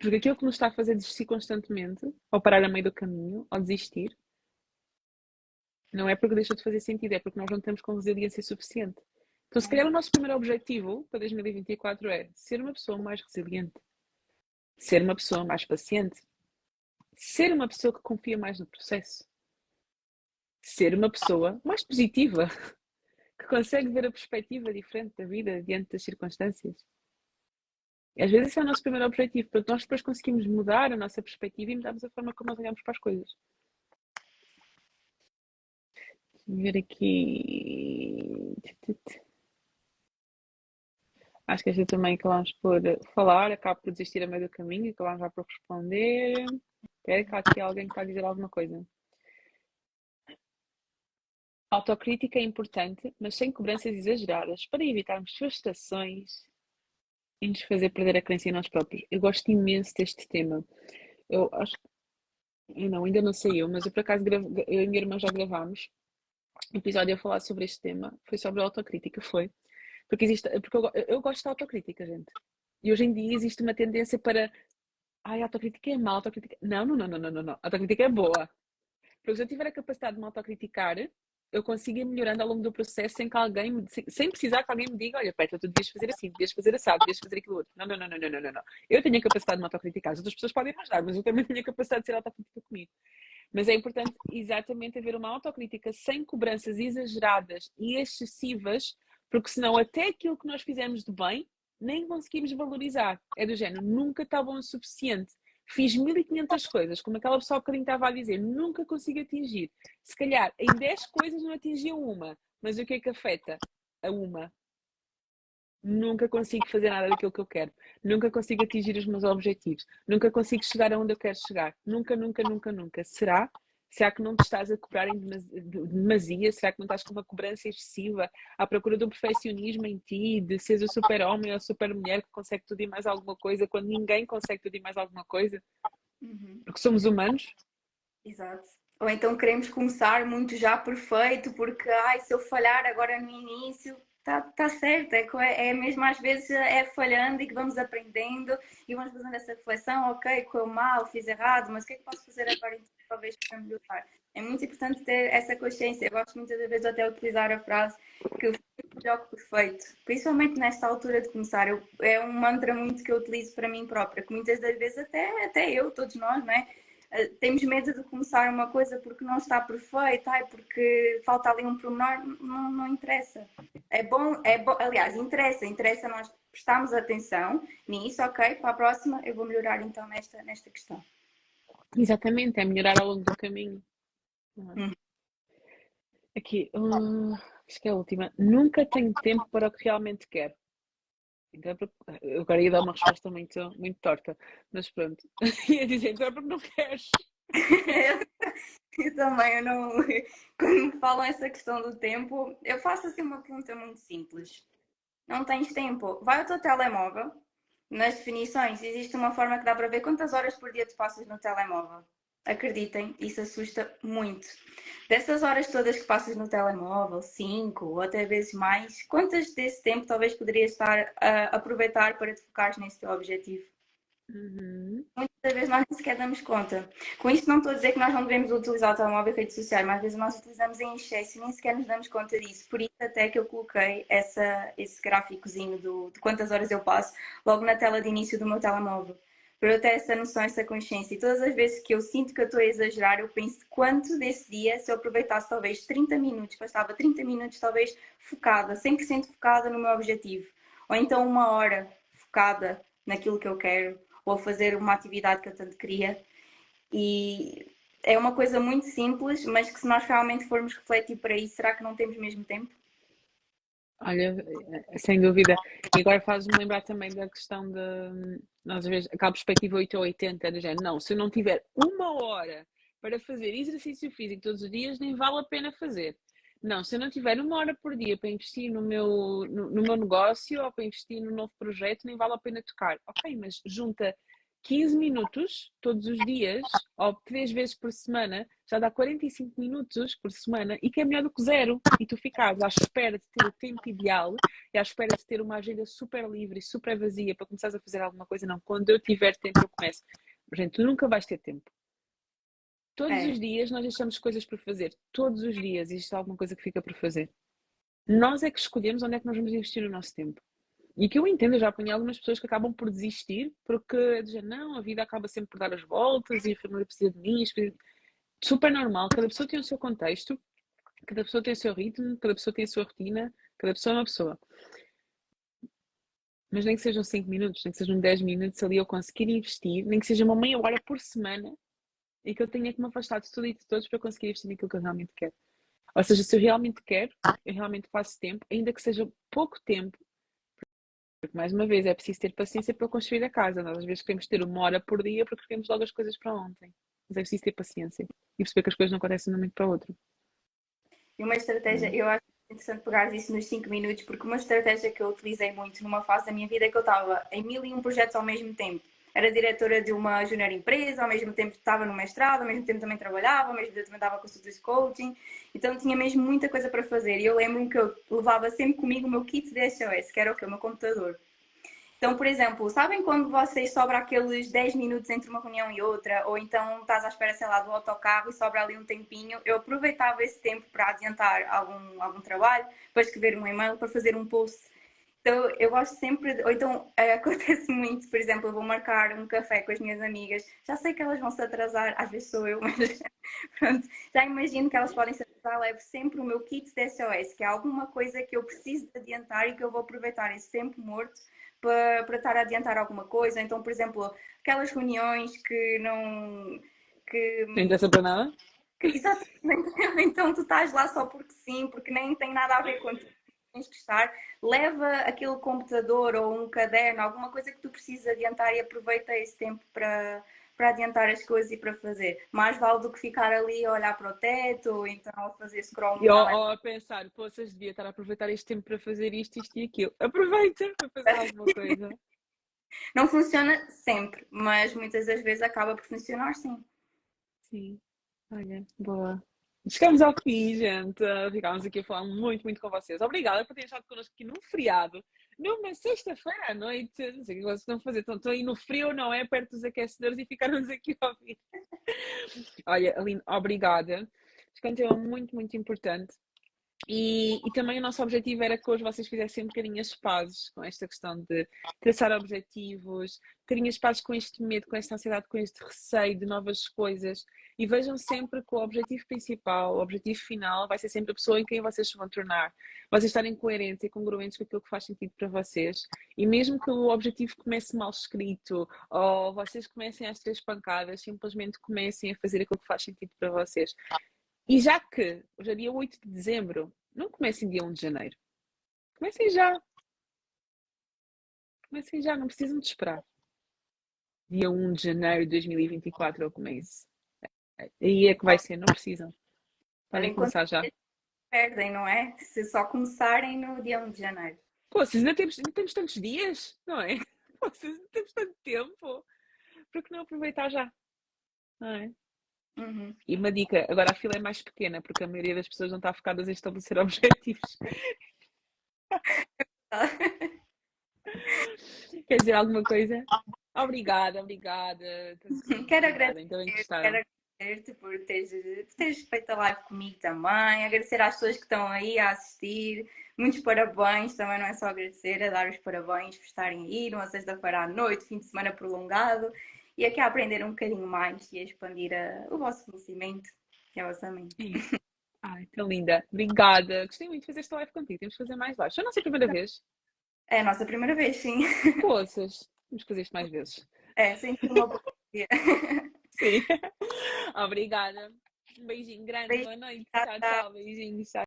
Porque aquilo que nos está a fazer desistir constantemente, ou parar a meio do caminho, ou desistir, não é porque deixou de fazer sentido, é porque nós não estamos com resiliência suficiente. Então, se calhar, o nosso primeiro objetivo para 2024 é ser uma pessoa mais resiliente, ser uma pessoa mais paciente, ser uma pessoa que confia mais no processo, ser uma pessoa mais positiva, que consegue ver a perspectiva diferente da vida diante das circunstâncias. E às vezes esse é o nosso primeiro objetivo, porque nós depois conseguimos mudar a nossa perspectiva e mudarmos a forma como nós olhamos para as coisas. Deixa-me ver aqui. Acho que esta também acabamos por falar, acabo por desistir a meio do caminho, acabamos já por responder. Espera que há aqui alguém que está a dizer alguma coisa. Autocrítica é importante, mas sem cobranças exageradas, para evitarmos frustrações e nos fazer perder a crença em nós próprios. Eu gosto imenso deste tema. Eu acho eu não, ainda não saiu, mas eu por acaso eu e minha irmã já gravámos episódio a falar sobre este tema foi sobre a autocrítica, foi. Porque existe, porque eu, eu gosto de autocrítica, gente. E hoje em dia existe uma tendência para ai, a autocrítica é má, autocrítica. Não, não, não, não, não, não. A autocrítica é boa. Porque se eu tiver a capacidade de me autocriticar, eu consigo ir melhorando ao longo do processo sem que alguém, sem precisar que alguém me diga, olha, Petra, tu devias fazer assim, devias fazer assado, devias fazer aquilo outro. Não, não, não, não, não, não, não. Eu tenho a capacidade de me autocriticar, as outras pessoas podem me ajudar, mas eu também tenho a capacidade de ser autocrítica comigo. Mas é importante exatamente haver uma autocrítica sem cobranças exageradas e excessivas, porque senão até aquilo que nós fizemos de bem nem conseguimos valorizar. É do género, nunca está bom o suficiente. Fiz 1500 coisas, como aquela pessoa que estava a dizer, nunca consigo atingir. Se calhar em 10 coisas não atingia uma, mas o que é que afeta? A uma. Nunca consigo fazer nada daquilo que eu quero. Nunca consigo atingir os meus objetivos. Nunca consigo chegar aonde eu quero chegar. Nunca, nunca, nunca, nunca. Será? Será que não te estás a cobrar em demasia? Será que não estás com uma cobrança excessiva à procura de um perfeccionismo em ti, de seres o super-homem ou a super-mulher que consegue tudo e mais alguma coisa quando ninguém consegue tudo e mais alguma coisa? Uhum. Porque somos humanos? Exato. Ou então queremos começar muito já perfeito, porque ai, se eu falhar agora no início, Está tá certo, é, é mesmo às vezes é falhando e que vamos aprendendo e vamos fazendo essa reflexão, ok, correu mal, fiz errado, mas o que é que posso fazer agora então, talvez para melhorar? É muito importante ter essa consciência. Eu gosto muitas vezes até utilizar a frase que o melhor que perfeito, principalmente nesta altura de começar. Eu, é um mantra muito que eu utilizo para mim própria, que muitas das vezes até, até eu, todos nós, não é? Eh, temos medo de começar uma coisa porque não está perfeita, ai, porque falta ali um pormenor, não, não interessa. É bom, é aliás, interessa, interessa nós prestarmos atenção nisso, ok, para a próxima eu vou melhorar então nesta, nesta questão. Exatamente, é melhorar ao longo do caminho. Hum. Aqui, uh, acho que é a última. Nunca tenho tempo para o que realmente quero. Então é eu agora ia dar uma resposta muito, muito torta, mas pronto. ia dizer, então é porque não queres. eu também, eu não. Quando me falam essa questão do tempo, eu faço assim uma pergunta muito simples. Não tens tempo? Vai ao teu telemóvel. Nas definições, existe uma forma que dá para ver quantas horas por dia tu passas no telemóvel. Acreditem, isso assusta muito. Dessas horas todas que passas no telemóvel, cinco ou até vezes mais, quantas desse tempo talvez poderias estar a aproveitar para te focar nesse teu objetivo? Uhum. Muitas vezes nós nem sequer damos conta. Com isto não estou a dizer que nós não devemos utilizar o telemóvel e redes sociais, mas às vezes nós utilizamos em excesso e nem sequer nos damos conta disso. Por isso até que eu coloquei essa, esse gráficozinho do, de quantas horas eu passo logo na tela de início do meu telemóvel para eu ter essa noção, essa consciência. E todas as vezes que eu sinto que eu estou a exagerar, eu penso quanto desse dia, se eu aproveitasse talvez 30 minutos, passava 30 minutos talvez focada, 100% focada no meu objetivo. Ou então uma hora focada naquilo que eu quero, ou fazer uma atividade que eu tanto queria. E é uma coisa muito simples, mas que se nós realmente formos refletir para isso, será que não temos mesmo tempo? Olha, sem dúvida. E agora faz-me lembrar também da questão de nós às vezes aquela perspectiva 8 ou 80 do género, não, se eu não tiver uma hora para fazer exercício físico todos os dias, nem vale a pena fazer. Não, se eu não tiver uma hora por dia para investir no meu, no, no meu negócio ou para investir no novo projeto, nem vale a pena tocar. Ok, mas junta 15 minutos todos os dias, ou três vezes por semana, já dá 45 minutos por semana e que é melhor do que zero. E tu ficas à espera de ter o tempo ideal e à espera de ter uma agenda super livre e super vazia para começares a fazer alguma coisa. Não, quando eu tiver tempo, eu começo. Gente, tu nunca vais ter tempo. Todos é. os dias nós deixamos coisas para fazer. Todos os dias existe alguma coisa que fica para fazer. Nós é que escolhemos onde é que nós vamos investir o nosso tempo. E que eu entendo, eu já apanhei algumas pessoas que acabam por desistir porque dizem, não, a vida acaba sempre por dar as voltas e a família precisa de mim. Super normal, cada pessoa tem o seu contexto, cada pessoa tem o seu ritmo, cada pessoa tem a sua rotina, cada pessoa é uma pessoa. Mas nem que sejam 5 minutos, nem que sejam 10 minutos ali eu conseguir investir, nem que seja uma meia hora por semana e que eu tenha que me afastar de tudo e de todos para conseguir investir naquilo que eu realmente quero. Ou seja, se eu realmente quero, eu realmente faço tempo, ainda que seja pouco tempo, porque, mais uma vez, é preciso ter paciência para construir a casa. Nós, às vezes, queremos ter uma hora por dia porque queremos logo as coisas para ontem. Mas é preciso ter paciência e perceber que as coisas não acontecem de um momento para o outro. E uma estratégia, eu acho interessante pegar isso nos 5 minutos, porque uma estratégia que eu utilizei muito numa fase da minha vida é que eu estava em mil e um projetos ao mesmo tempo. Era diretora de uma junior empresa, ao mesmo tempo estava no mestrado, ao mesmo tempo também trabalhava, ao mesmo tempo também dava consultas de coaching, então tinha mesmo muita coisa para fazer. E eu lembro-me que eu levava sempre comigo o meu kit de SOS, que era o que? O meu computador. Então, por exemplo, sabem quando vocês sobra aqueles 10 minutos entre uma reunião e outra, ou então estás à espera, sei lá, do autocarro e sobra ali um tempinho? Eu aproveitava esse tempo para adiantar algum, algum trabalho, para escrever um e-mail, para fazer um post. Então, eu gosto sempre, de, ou então acontece muito, por exemplo, eu vou marcar um café com as minhas amigas, já sei que elas vão se atrasar, às vezes sou eu, mas pronto, já imagino que elas podem se atrasar, levo sempre o meu kit de SOS, que é alguma coisa que eu preciso de adiantar e que eu vou aproveitar esse tempo morto para, para estar a adiantar alguma coisa. Então, por exemplo, aquelas reuniões que não. Que, não interessa para nada? Que, exatamente. Então, tu estás lá só porque sim, porque nem tem nada a ver com tens que estar, leva aquele computador ou um caderno, alguma coisa que tu precisas adiantar e aproveita esse tempo para, para adiantar as coisas e para fazer. Mais vale do que ficar ali a olhar para o teto ou então a fazer scroll. E ou, a pensar, pô, vocês deviam estar a aproveitar este tempo para fazer isto, isto e aquilo. Aproveita para fazer alguma coisa. Não funciona sempre, mas muitas das vezes acaba por funcionar sim. Sim. Olha, boa. Chegamos ao fim, gente. Ficámos aqui a falar muito, muito com vocês. Obrigada por terem estado connosco aqui num feriado, numa sexta-feira à noite. Não sei o que vocês estão a fazer. Estão, estão aí no frio, não é? Perto dos aquecedores e ficaram-nos aqui a ouvir. Olha, Aline, obrigada. Este é muito, muito importante. E, e, também o nosso objetivo era que hoje vocês fizessem um bocadinho as pazes com esta questão de traçar objetivos, um bocadinho as pazes com este medo, com esta ansiedade, com este receio de novas coisas e vejam sempre que o objetivo principal, o objetivo final vai ser sempre a pessoa em quem vocês se vão tornar. Vocês estarem coerentes e congruentes com aquilo que faz sentido para vocês e mesmo que o objetivo comece mal escrito ou vocês comecem às três pancadas, simplesmente comecem a fazer aquilo que faz sentido para vocês. E já que hoje é dia 8 de dezembro, não comecem dia 1 de janeiro. Comecem já. Comecem já, não precisam de esperar. Dia 1 de janeiro de 2024 eu comece. Aí é que vai ser, não precisam. Podem começar já. Perdem, não é? Se só começarem no dia 1 de janeiro. Pô, vocês ainda temos, ainda temos tantos dias, não é? Vocês ainda temos tanto tempo. Por que não aproveitar já? Não é? Uhum. E uma dica, agora a fila é mais pequena, porque a maioria das pessoas não está focadas em estabelecer objetivos. Quer dizer alguma coisa? Obrigada, obrigada. Quero agradecer. Quero agradecer-te por teres, por teres feito a live comigo também. Agradecer às pessoas que estão aí a assistir. Muitos parabéns, também não é só agradecer, é dar os parabéns por estarem aí numa sexta-feira à noite, fim de semana prolongado e aqui a aprender um bocadinho mais e a expandir a, o vosso conhecimento e a vossa mente. Ai, que linda. Obrigada. Gostei muito de fazer esta live contigo. Temos que fazer mais lives. É a nossa primeira vez? É a nossa primeira vez, sim. Poças. Temos que fazer isto mais vezes. É, sempre uma boa Sim. Obrigada. Um beijinho grande. Boa noite. Tchau, tchau. Beijinhos. Tchau.